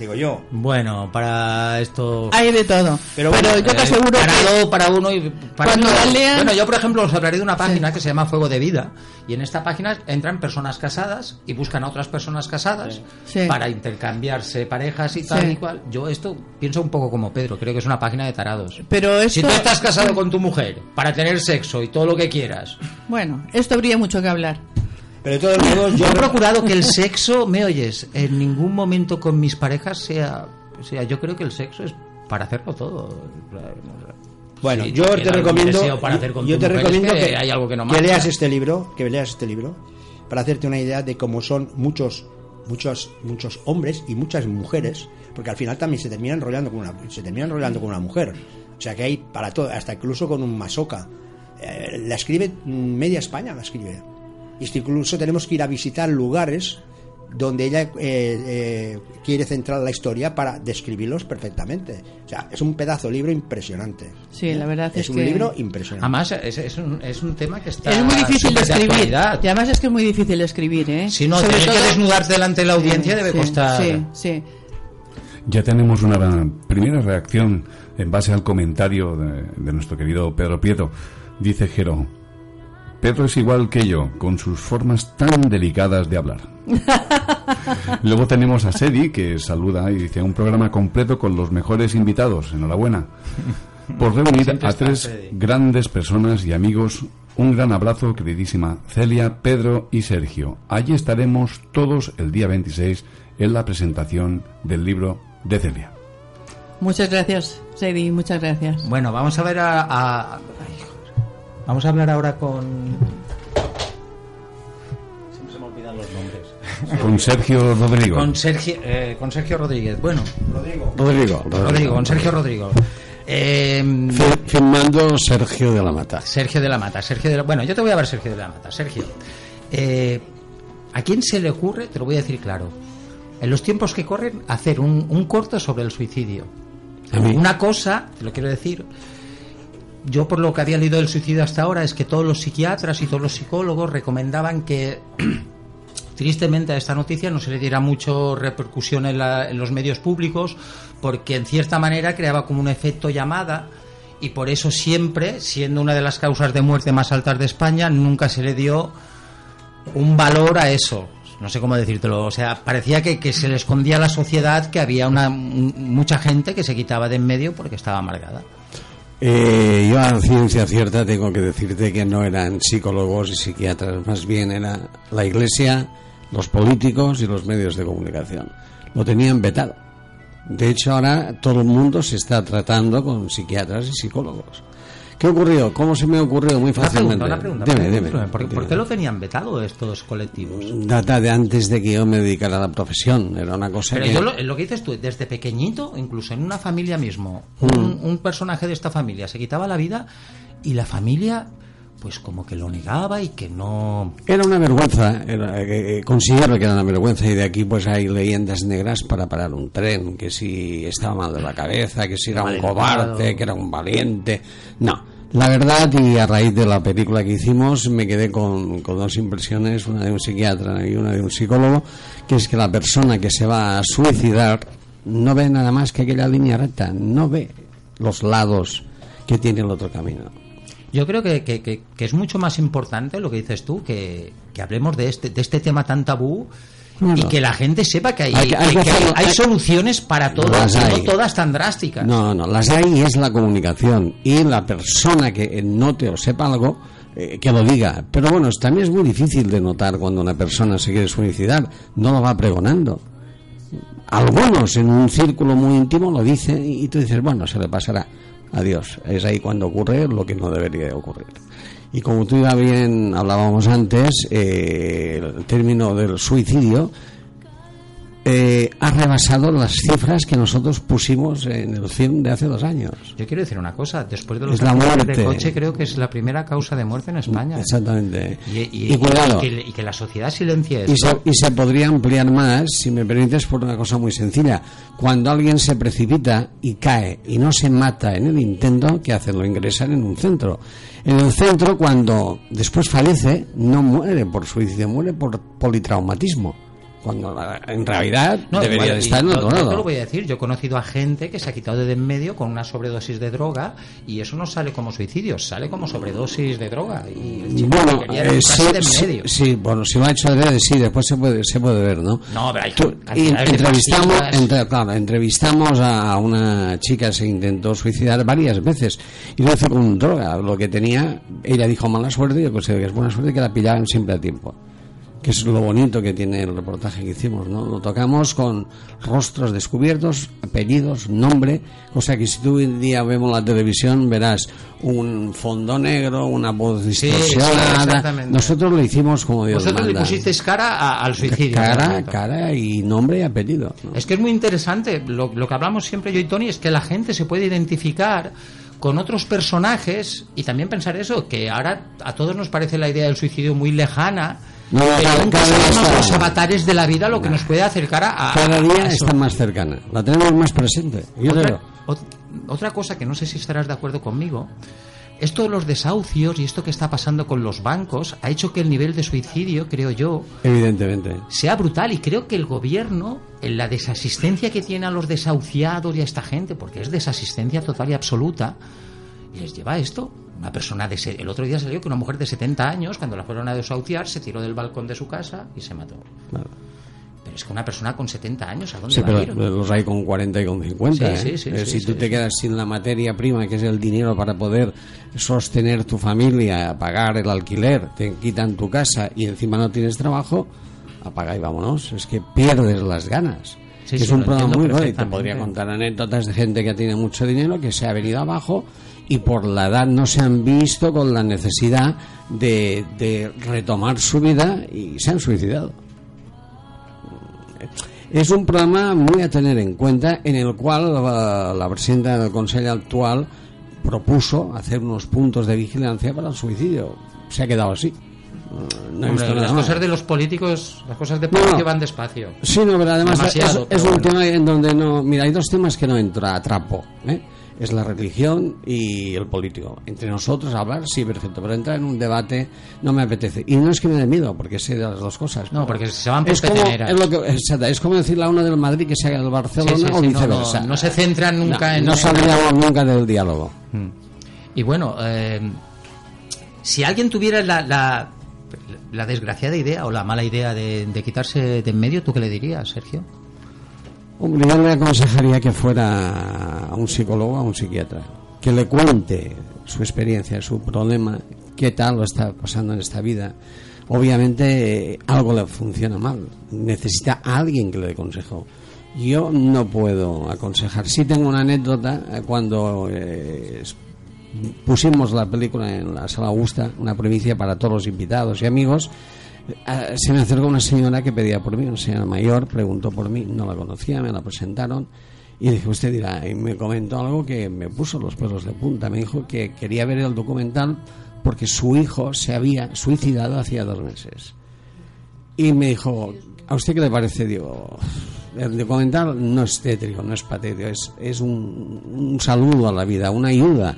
Digo yo. Bueno, para esto... Hay de todo. Pero Pero, bueno, yo te Eh, aseguro que... parado para uno y para Cuando otro. la lean- Bueno, yo por ejemplo os hablaré de una página que se llama Fuego de Vida y en esta página entran personas casadas y buscan a otras personas casadas Sí. para intercambiarse parejas y tal Sí. y cual. Yo esto pienso un poco como Pedro, creo que es una página de tarados. Pero Si tú estás casado con tu mujer para tener sexo y todo lo que quieras, Bueno, esto habría mucho que hablar. Pero de todos modos, yo he procurado que el sexo, me oyes, en ningún momento con mis parejas sea, o sea, yo creo que el sexo es para hacerlo todo. Bueno, yo te recomiendo, yo te recomiendo que que, hay algo que no que marcha. leas este libro, que leas este libro, para hacerte una idea de cómo son muchos, muchos, muchos hombres y muchas mujeres, porque al final también se termina enrollando con una, se termina enrollando con una mujer. O sea que hay para todo, hasta incluso con un masoca. Eh, la escribe media España, la escribe. Incluso tenemos que ir a visitar lugares donde ella eh, eh, quiere centrar la historia para describirlos perfectamente. O sea, es un pedazo de libro impresionante. Sí, la verdad es, Es un que... libro impresionante. Además, es, es un, es un tema que está Es muy difícil de escribir. actualidad. Y además es que es muy difícil de escribir, ¿eh? Si no, Sobre tener que todo- desnudarte delante de la audiencia debe sí, costar. Sí, sí. Ya tenemos una primera reacción en base al comentario de, de nuestro querido Pedro Prieto. Dice Jero, Pedro es igual que yo, con sus formas tan delicadas de hablar. *laughs* Luego tenemos a Sedi, que saluda y dice, un programa completo con los mejores invitados. Enhorabuena. Por reunir a tres grandes personas y amigos, un gran abrazo, queridísima Celia, Pedro y Sergio. Allí estaremos todos el día 26 en la presentación del libro de Celia. Muchas gracias, Sedi, muchas gracias. Bueno, vamos a ver a. vamos a hablar ahora con. Siempre se me olvidan los nombres. Con Sergio Rodrigo. Con Sergio, eh, con Sergio Rodríguez. Bueno, Rodrigo. Rodrigo. Rodrigo, con Sergio Rodrigo. Eh, Fi- Firmando Sergio de la Mata. Sergio de la Mata. Sergio de la- Bueno, yo te voy a ver Sergio de la Mata. Sergio, eh, ¿a quién se le ocurre, te lo voy a decir claro, en los tiempos que corren, hacer un, un corto sobre el suicidio? A mí. Una cosa, te lo quiero decir, yo por lo que había leído del suicidio hasta ahora es que todos los psiquiatras y todos los psicólogos recomendaban que *clears throat* tristemente a esta noticia no se le diera mucho repercusión en, la- en los medios públicos porque en cierta manera creaba como un efecto llamada y por eso siempre, siendo una de las causas de muerte más altas de España, nunca se le dio un valor a eso. No sé cómo decírtelo. O sea, parecía que, que se le escondía a la sociedad que había una, mucha gente que se quitaba de en medio porque estaba amargada. Eh, yo a ciencia cierta tengo que decirte que no eran psicólogos y psiquiatras, más bien era la iglesia, los políticos y los medios de comunicación. Lo tenían vetado. De hecho, ahora todo el mundo se está tratando con psiquiatras y psicólogos. ¿Qué ocurrió? ¿Cómo se me ocurrió? Muy Una fácilmente. pregunta, una pregunta. Dime, dime. ¿Por, qué lo tenían vetado estos colectivos? Data de antes de que yo me dedicara a la profesión. Era una cosa Pero que... yo lo, lo que dices tú, desde pequeñito, incluso en una familia mismo, Mm. un, un personaje de esta familia se quitaba la vida y la familia, pues como que lo negaba y que no. Era una vergüenza, era- eh, eh, considero que era una vergüenza y de aquí pues hay leyendas negras para parar un tren, que si estaba mal de la cabeza, que si era un cobarde, que era un valiente. No, la verdad y a raíz de la película que hicimos me quedé con, con dos impresiones, una de un psiquiatra y una de un psicólogo, que es que la persona que se va a suicidar no ve nada más que aquella línea recta, no ve los lados que tiene el otro camino. Yo creo que, que- que- es mucho más importante lo que dices tú, que, que hablemos de este, de este tema tan tabú y que la gente sepa que hay, Hay que- soluciones para y no todas tan drásticas. No, no, las hay y es la comunicación. Y la persona que note o sepa algo, eh, que lo diga. Pero bueno, también es muy difícil de notar cuando una persona se quiere suicidar. No lo va pregonando. Algunos en un círculo muy íntimo lo dicen y tú dices, bueno, se le pasará. Adiós. Es ahí cuando ocurre lo que no debería de ocurrir. Y como tú ya bien hablábamos antes, eh, el término del suicidio eh, ha rebasado las cifras que nosotros pusimos en el film de hace dos años. Yo quiero decir una cosa, después de los accidentes de coche creo que es la primera causa de muerte en España. Exactamente. Y, y- Y cuidado. y que, que la sociedad silencie Y se, esto. y se podría ampliar más, si me permites, por una cosa muy sencilla. Cuando alguien se precipita y cae y no se mata en el intento, ¿qué hacen? Lo ingresan en un centro. En el centro, cuando después fallece, no muere por suicidio, muere por politraumatismo. Cuando la- en realidad No, debería igual, de y estar lado. lo voy a decir, yo he conocido a gente que se ha quitado de en medio con una sobredosis de droga y eso no sale como suicidio, sale como sobredosis de droga. Y el chico Bueno, quería eh, sí, de en medio. sí, bueno, si lo ha hecho adrede, sí, después se puede, se puede ver, ¿no? No, pero hay Tú- y entrevistamos, pastillas. entre- claro, entrevistamos a una chica que se intentó suicidar varias veces y lo hizo con droga. Lo que tenía, ella dijo mala suerte, yo considero que es buena suerte que la pillaban siempre a tiempo. Que es lo bonito que tiene el reportaje que hicimos, ¿no? Lo tocamos con rostros descubiertos, apellidos, nombre, cosa que si tú hoy día vemos la televisión verás un fondo negro, una voz sí, distorsionada. exactamente. Nosotros lo hicimos como Dios Vosotros le manda. pusisteis cara a- al suicidio. Cara, cara y nombre y apellido. ¿no? Es que es muy interesante. Lo, lo que hablamos siempre yo y Tony es que la gente se puede identificar con otros personajes y también pensar eso, que ahora a todos nos parece la idea del suicidio muy lejana. No, cada- cada día está- los avatares de la vida lo que nos puede acercar a, a- Cada día a está más cercana. La tenemos más presente. Yo otra, creo. ot- otra cosa que no sé si estarás de acuerdo conmigo, esto de los desahucios y esto que está pasando con los bancos ha hecho que el nivel de suicidio, creo yo, Evidentemente. sea brutal y creo que el gobierno, en la desasistencia que tiene a los desahuciados y a esta gente, porque es desasistencia total y absoluta, les lleva a esto. Una persona de el otro día salió que una mujer de 70 años, cuando la fueron a desahuciar, se tiró del balcón de su casa y se mató. Pero es que una persona con 70 años, ¿a dónde Sí, va a pero ir? los hay con 40 y con 50. Sí, ¿eh? sí, sí, Eh, si tú te quedas sin la materia prima, que es el dinero para poder sostener tu familia, pagar el alquiler, te quitan tu casa y encima no tienes trabajo, apaga y vámonos. Es que pierdes las ganas. Es un programa muy bueno y te podría contar anécdotas de gente que tiene mucho dinero que se ha venido abajo y por la edad no se han visto con la necesidad de, de retomar su vida y se han suicidado. Es un programa muy a tener en cuenta en el cual la, la presidenta del Consejo actual propuso hacer unos puntos de vigilancia para el suicidio. Se ha quedado así. No Hombre, nada las cosas de los políticos, las cosas de política no. van despacio. Sí, no, pero además es, un bueno. tema en donde no... Mira, hay dos temas que no entra a trapo. ¿eh? Es la religión y el político. Entre nosotros hablar, sí, perfecto, pero entrar en un debate no me apetece. Y no es que me dé miedo, porque sé de las dos cosas. No, porque se van por es como, es, lo que, es como decirle a uno del Madrid que se haga del Barcelona Sí, sí, o sí, viceversa. no, no se centran nunca No, en- No saldríamos nunca del diálogo. Y bueno, eh, si alguien tuviera la, la, la desgraciada idea o la mala idea de, de quitarse de en medio, ¿tú qué le dirías, Sergio? Hombre, yo aconsejaría que fuera a un psicólogo, a un psiquiatra, que le cuente su experiencia, su problema, qué tal lo está pasando en esta vida. Obviamente eh, algo le funciona mal, necesita a alguien que le dé consejo. Yo no puedo aconsejar. Sí tengo una anécdota eh, cuando eh, pusimos la película en la sala Augusta, una primicia para todos los invitados y amigos. Eh, se me acercó una señora que pedía por mí, una señora mayor, preguntó por mí, no la conocía, me la presentaron y dije, usted dirá, y me comentó algo que me puso los pelos de punta. Me dijo que quería ver el documental porque su hijo se había suicidado hacía dos meses. Y me dijo, ¿a usted qué le parece? Digo, el documental no es tétrico, no es patético, es, es un, un saludo a la vida, una ayuda.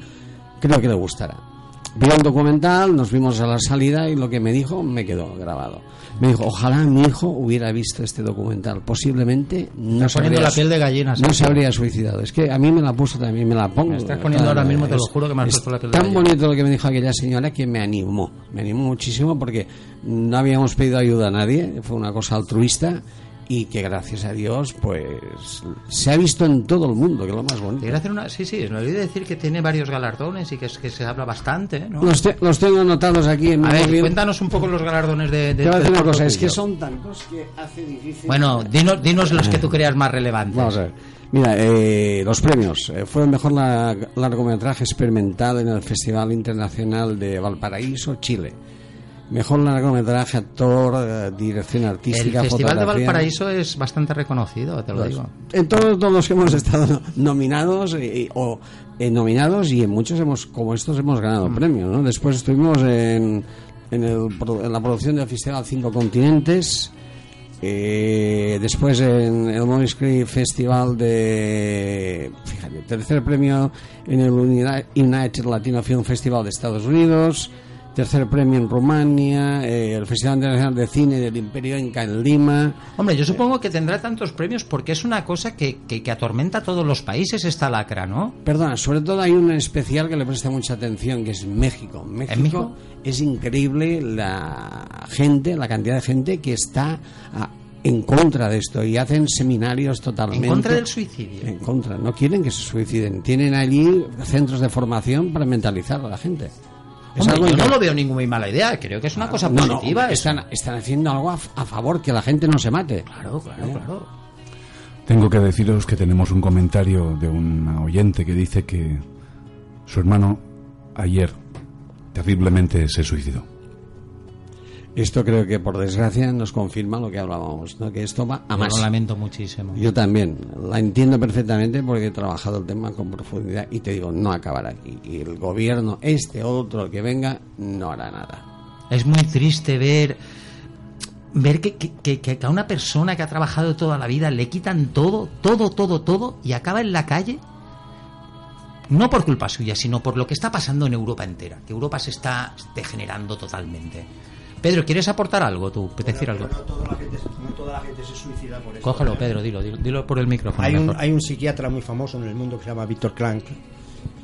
Creo que le gustará. Vio el documental, nos vimos a la salida y lo que me dijo me quedó grabado. Me dijo, ojalá mi hijo hubiera visto este documental. Posiblemente no se poniendo la piel de gallina, No se habría suicidado. Es que a mí me la puso también, me la pongo. Me estás poniendo ahora mismo, te lo juro que me has es puesto la piel de Tan gallina. bonito lo que me dijo aquella señora que me animó. Me animó muchísimo porque no habíamos pedido ayuda a nadie. Fue una cosa altruista y que gracias a Dios pues se ha visto en todo el mundo, que es lo más bonito. Hacer una, sí, sí, me olvidé decir que tiene varios galardones y que, que se habla bastante, ¿no? Los, te- los tengo anotados aquí en a ver, cuéntanos un poco los galardones de... de Te voy a decir una cosa, es que son tantos que hace difícil. Bueno, dinos, dinos los que tú creas más relevantes. Vamos a ver. Mira, eh, los premios. Eh, fue el mejor la- largometraje experimental en el Festival Internacional de Valparaíso, Chile. Mejor largometraje, actor, eh, dirección El artística, Festival de. Valparaíso es bastante reconocido, te lo Pues, digo. En todos, todos los que hemos estado no- nominados eh, o eh, nominados y en muchos hemos como estos hemos ganado Mm. premios, ¿no? Después estuvimos en, en, el en la producción del Festival Cinco Continentes. eh, después en el Moiscree Festival de fíjate, tercer premio en el Uni- United Latino Film Festival de Estados Unidos tercer premio en Rumania eh, el Festival Internacional de Cine del Imperio Inca en Lima Hombre, yo supongo que tendrá tantos premios porque es una cosa que, que, que atormenta a todos los países esta lacra, ¿no? Perdona, sobre todo hay un especial que le presta mucha atención, que es México. México, México? es increíble la gente, la cantidad de gente que está ah, en contra de esto y hacen seminarios totalmente. En contra del suicidio. En contra, no quieren que se suiciden. Tienen allí centros de formación para mentalizar a la gente. Es Hombre, algo yo no lo veo ningún muy mala idea, creo que es una cosa No, no, positiva. están, están haciendo algo a, a favor, que la gente no se mate. Claro, claro, claro. Tengo que deciros que tenemos un comentario de una oyente que dice que su hermano ayer terriblemente se suicidó. Esto creo que por desgracia nos confirma lo que hablábamos, ¿no? que esto va a Yo más. lo lamento muchísimo. Yo también, la entiendo perfectamente porque he trabajado el tema con profundidad y te digo, no acabará aquí. Y el gobierno, este otro que venga, no hará nada. Es muy triste ver ver que- que a una persona que ha trabajado toda la vida le quitan todo, todo, todo, todo y acaba en la calle. No por culpa suya, sino por lo que está pasando en Europa entera. Que Europa se está degenerando totalmente. Pedro, ¿quieres aportar algo tú? ¿Decir algo? No toda la gente, no toda la gente se suicida por eso. Cógelo, Pedro, dilo, dilo, dilo por el micrófono. Hay un, mejor. hay un psiquiatra muy famoso en el mundo que se llama Víctor Krank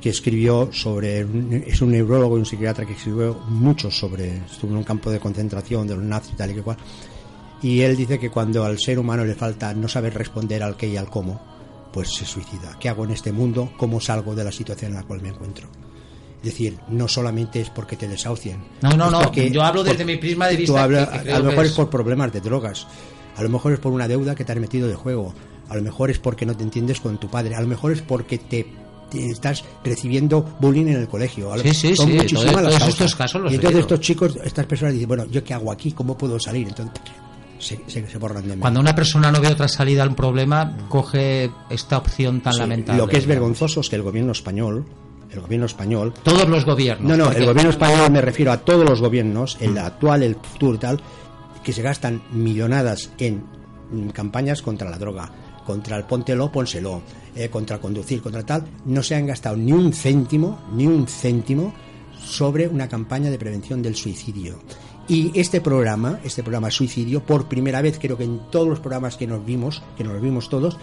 que escribió sobre es un neurólogo y un psiquiatra que escribió mucho sobre estuvo en un campo de concentración de los nazis tal y que cual y él dice que cuando al ser humano le falta no saber responder al qué y al cómo pues se suicida ¿qué hago en este mundo? ¿cómo salgo de la situación en la cual me encuentro? Es decir, no solamente es porque te desahucien No, no, no, yo hablo desde porque mi prisma de vista hablas- que- que a lo mejor es- es por problemas de drogas. A lo mejor es por una deuda que te has metido de juego. A lo mejor es porque no te entiendes con tu padre. A lo mejor es porque te, te estás recibiendo bullying en el colegio. Sí, sí, son sí, muchísimas todo- las todos estos casos los y entonces estos chicos estas personas dicen bueno yo qué hago aquí cómo puedo salir entonces se, se, se borran de mí. Cuando una persona no ve otra salida a un problema, coge esta opción tan Sí, lamentable. lo que es vergonzoso es que el gobierno español el gobierno español Todos los gobiernos. no, no, porque- el gobierno español me refiero a todos los gobiernos, el actual, el futuro y tal, que se gastan millonadas en mm, campañas contra la droga, contra el póntelo, pónselo, eh, contra conducir, contra tal, no se han gastado ni un céntimo, ni un céntimo sobre una campaña de prevención del suicidio. Y este programa, este programa Suicidio, por primera vez, creo que en todos los programas que nos vimos, que nos vimos todos,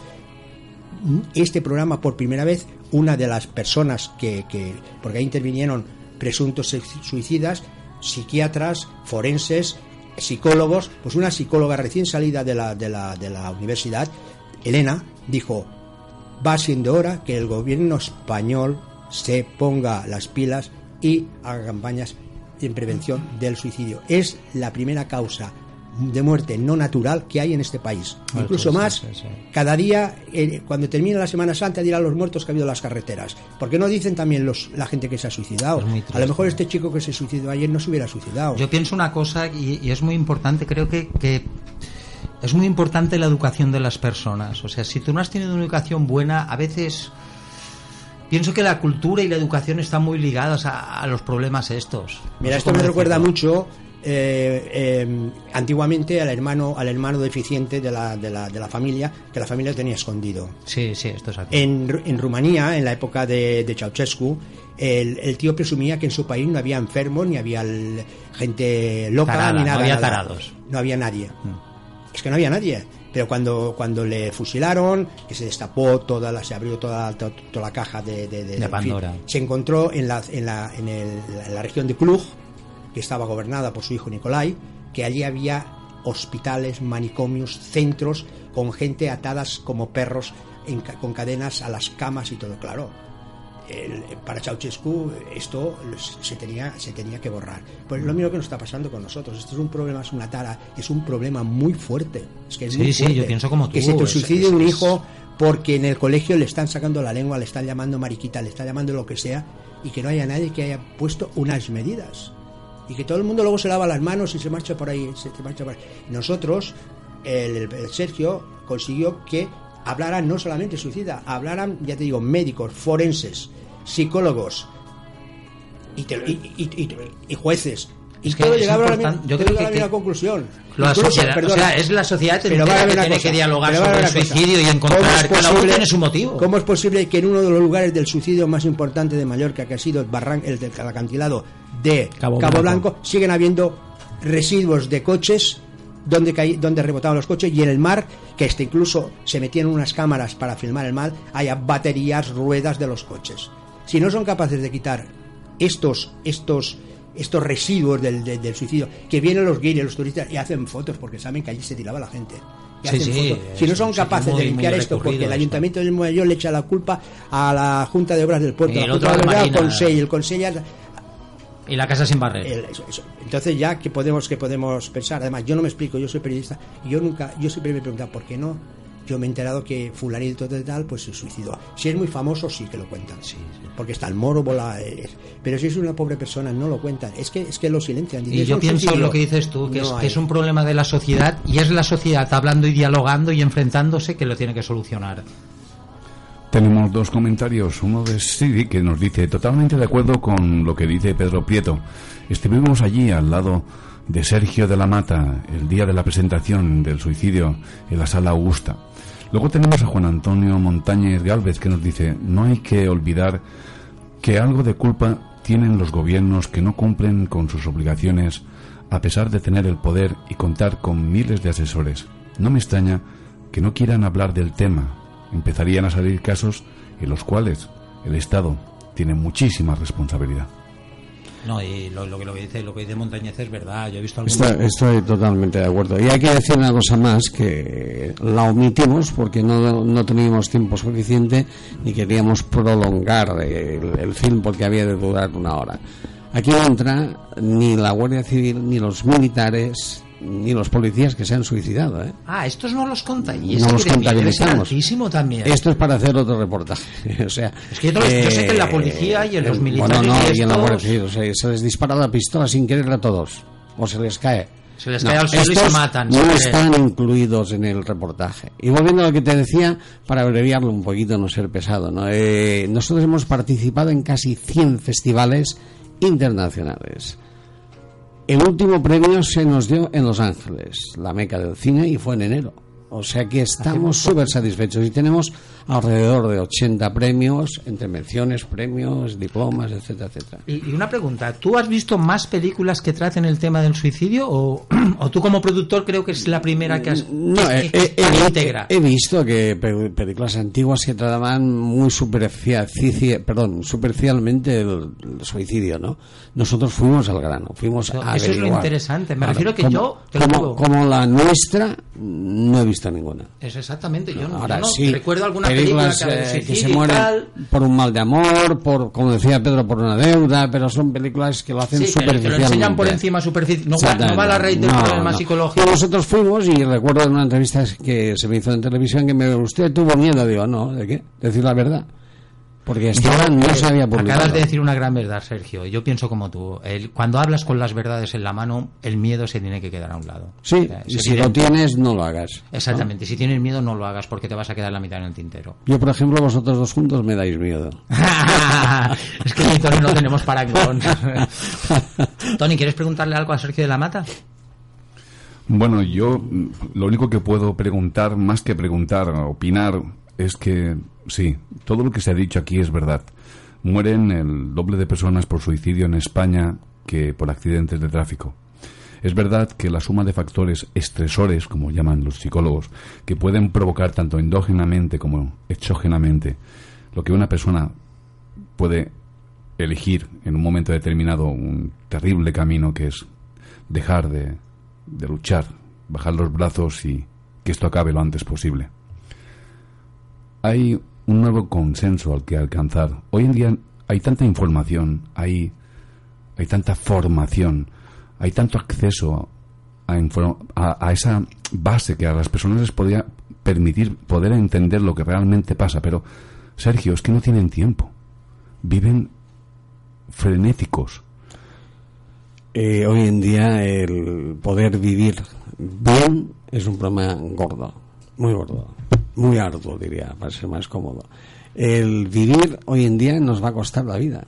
este programa por primera vez una de las personas que, que porque ahí intervinieron presuntos suicidas psiquiatras forenses psicólogos pues una psicóloga recién salida de la, de la, de la universidad Elena dijo va siendo hora que el gobierno español se ponga las pilas y haga campañas en prevención del suicidio es la primera causa de muerte no natural que hay en este país Ah, incluso sí, más sí, sí. cada día, eh, cuando termine la Semana Santa, dirán los muertos que ha habido en las carreteras. ¿Por qué no dicen también los, la gente que se ha suicidado? A lo mejor este chico que se suicidó ayer no se hubiera suicidado. Yo pienso una cosa y, y es muy importante, creo que, que es muy importante la educación de las personas. O sea, si tú no has tenido una educación buena, a veces pienso que la cultura y la educación están muy ligadas a, a los problemas estos. No Mira, sé esto me recuerda mucho eh, eh, antiguamente al hermano, al hermano deficiente de la, de, la, de la familia, que la familia tenía escondido. Sí, sí, esto es aquí. En, en Rumanía, en la época de, de Ceausescu, el, el tío presumía que en su país no había enfermos, ni había el- gente loca, Tarada, ni no nada. había nada. tarados. No había nadie. Mm. Es que no había nadie. Pero cuando, cuando le fusilaron, que se destapó toda la, se abrió toda, to- toda la caja de, de, De en fin, Pandora. se encontró en la, en la, en el- en la región de Cluj, que estaba gobernada por su hijo Nicolai, que allí había hospitales, manicomios, centros con gente atadas como perros en con cadenas a las camas y todo claro. El- para Ceausescu esto se tenía, se tenía que borrar. Pues lo mismo que nos está pasando con nosotros. Esto es un problema, es una tara, es un problema muy fuerte. Es que es Sí, muy sí, yo pienso como Que tú, se te suicide un hijo porque en el colegio le están sacando la lengua, le están llamando mariquita, le están llamando lo que sea, y que no haya nadie que haya puesto unas medidas. Y que todo el mundo luego se lava las manos y se marcha por ahí. Se, se marcha por ahí. Nosotros, el, Sergio consiguió que hablaran no solamente suicida, hablaran, ya te digo, médicos, forenses, psicólogos y, te- y- y- y- y jueces. Y Es que todo llegaba a la, Yo creo que- a la misma que- conclusión. La Incluso, sociedad, perdona, o sea, es la sociedad pero que tiene cosa, que dialogar sobre el suicidio y ¿Cómo encontrar cada uno tiene su motivo. ¿Cómo es posible que en uno de los lugares del suicidio más importante de Mallorca, que ha sido el, barran el del acantilado de Cabo Cabo, Blanco. Blanco. siguen habiendo residuos de coches donde, caí- donde rebotaban los coches y en el mar, que este incluso se metían unas cámaras para filmar el mar, haya baterías, ruedas de los coches. Si no son capaces de quitar estos, estos, estos residuos del, del- del suicidio, que vienen los guiris, los turistas y hacen fotos porque saben que allí se tiraba la gente. Sí, sí, Si no son capaces muy, de limpiar esto, porque el esto. ayuntamiento de Mayor le echa la culpa a la Junta de Obras del Puerto, Y la Junta de Obras al Marina. Consejo, el Consejo Y la casa sin barrer. el- eso, eso. Entonces ya que podemos que podemos pensar. Además, yo no me explico, yo soy periodista y yo nunca, yo siempre me he preguntado por qué no. Yo me he enterado que fulanito de tal pues se suicidó. Si es muy famoso sí que lo cuentan, porque está el moro, bola, eh, pero si es una pobre persona no lo cuentan. Es que es que lo silencian. Y "Es yo pienso suicidio". lo que dices tú, que, No es, que es un problema de la sociedad y es la sociedad hablando y dialogando y enfrentándose que lo tiene que solucionar. Tenemos dos comentarios. Uno de Siri que nos dice totalmente de acuerdo con lo que dice Pedro Prieto. Estuvimos allí al lado de Sergio de la Mata el día de la presentación del suicidio en la sala Augusta. Luego tenemos a Juan Antonio Montañez Galvez que nos dice no hay que olvidar que algo de culpa tienen los gobiernos que no cumplen con sus obligaciones a pesar de tener el poder y contar con miles de asesores. No me extraña que no quieran hablar del tema. Empezarían a salir casos en los cuales el Estado tiene muchísima responsabilidad. No, y lo, lo que lo que dice lo que dice Montañez es verdad. Yo he visto algunos Estoy, estoy totalmente de acuerdo. Y hay que decir una cosa más, que la omitimos porque no, no teníamos tiempo suficiente ni queríamos prolongar el, el film porque había de durar una hora. Aquí no entra ni la Guardia Civil, ni los militares, ni los policías que se han suicidado. ¿eh? Ah, estos no los contáis. No los contabilizamos. altísimo también. Esto es para hacer otro reportaje. *laughs* o sea, Es que yo yo sé que en la policía y en los eh, militares Bueno, no, y y en la Civil. O sea, se les dispara la pistola sin querer a todos. O se les cae. Se les cae al suelo y se matan, No están incluidos en el reportaje. Y volviendo a lo que te decía, para abreviarlo un poquito, no ser pesado, ¿no? Eh, nosotros hemos participado en casi 100 festivales internacionales. El último premio se nos dio en Los Ángeles, la meca del cine, y fue en enero. O sea que estamos súper satisfechos y tenemos alrededor de 80 premios, entre menciones, premios, diplomas, etcétera, etcétera. Y, y una pregunta, ¿tú has visto más películas que traten el tema del suicidio o, *clears throat* o tú como productor creo que es la primera que has No, que- he, que- he- he- visto que pe- películas antiguas que trataban muy superficie- perdón, superficialmente el, el suicidio, ¿no? Nosotros fuimos al grano, fuimos Eso- a eso es lo interesante. Me Claro, refiero que como- yo, te lo como, digo. como la nuestra, no he visto ninguna. Es exactamente, yo no, Ahora yo no sí, recuerdo alguna película películas que eh, que se mueren tal. por un mal de amor, por como decía Pedro, por una deuda, pero son películas que lo hacen Sí, que, que lo superficialmente. enseñan por encima superficie, no, no va a la raíz del No, problema no. psicológico. Nosotros fuimos y recuerdo en una entrevista que se me hizo en televisión que me usted tuvo miedo, digo, no, ¿de qué? Decir la verdad. Porque Esteban Yo, no se había publicado. Acabas de decir una gran verdad, Sergio. Yo pienso como tú. El- cuando hablas con las verdades en la mano, el miedo se tiene que quedar a un lado. Sí, O sea, y es si lo tienes, no lo hagas. Exactamente. Si tienes miedo, no lo hagas porque te vas a quedar la mitad en el tintero. Yo, por ejemplo, vosotros dos juntos me dais miedo. *laughs* es que ni Tony no tenemos parangón. *laughs* Tony, ¿quieres preguntarle algo a Sergio de la Mata? Bueno, yo lo único que puedo preguntar, más que preguntar, opinar, es que sí, todo lo que se ha dicho aquí es verdad. Mueren el doble de personas por suicidio en España que por accidentes de tráfico. Es verdad que la suma de factores estresores, como llaman los psicólogos, que pueden provocar tanto endógenamente como exógenamente lo que una persona puede elegir en un momento determinado un terrible camino que es dejar de, de luchar, bajar los brazos y que esto acabe lo antes posible. Hay un nuevo consenso al que alcanzar. Hoy en día hay tanta información, hay, hay tanta formación, hay tanto acceso a, esa base que a las personas les podría permitir poder entender lo que realmente pasa. Pero, Sergio, es que no tienen tiempo. Viven frenéticos. eh, hoy en día el poder vivir bien es un problema gordo, muy gordo, muy arduo diría, para ser más cómodo. El vivir hoy en día nos va a costar la vida,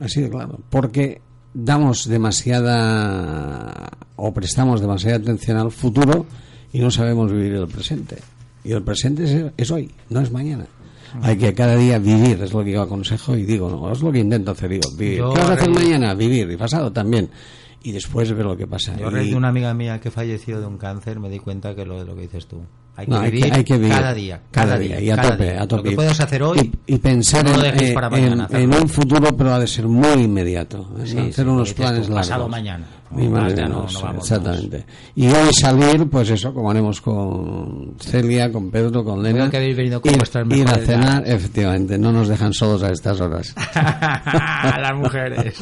así de claro, porque damos demasiada o prestamos demasiada atención al futuro y no sabemos vivir el presente. Y el presente es, es hoy, no es mañana. Hay que cada día vivir, es lo que yo aconsejo y digo, no, es lo que intento hacer yo. Vivir. Yo ¿Qué vas a hacer mañana? Vivir. Y pasado también. Y después ver lo que pasa. Yo Y- de una amiga mía que falleció de un cáncer me di cuenta que lo de lo que dices tú. Hay que, No, vivir, hay que vivir cada día, cada, día, y a cada tope, día. a tope. Lo que puedas hacer hoy y, y pensar no en, eh, para en- mañana. en hacerlo. un futuro, pero ha de ser muy inmediato. Sí, hacer sí, unos planes largos. pasado mañana. Mi Más madre ya no- no, vamos exactamente. Y hoy salir, pues eso, como haremos con Celia, con Pedro, con Lena. Creo que habéis venido con ir, ir a cenar, efectivamente. No nos dejan solos a estas horas. *laughs* a las mujeres.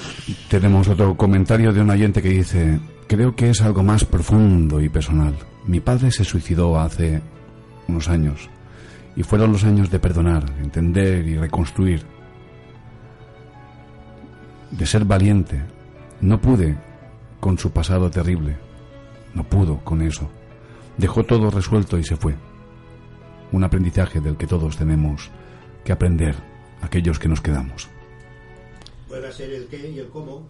Tenemos otro comentario de un oyente que dice, creo que es algo más profundo y personal. Mi padre se suicidó hace unos años y fueron los años de perdonar, entender y reconstruir. De ser valiente. No pude con su pasado terrible. No pudo con eso. Dejó todo resuelto y se fue. Un aprendizaje del que todos tenemos que aprender, aquellos que nos quedamos. A ser el qué y el cómo.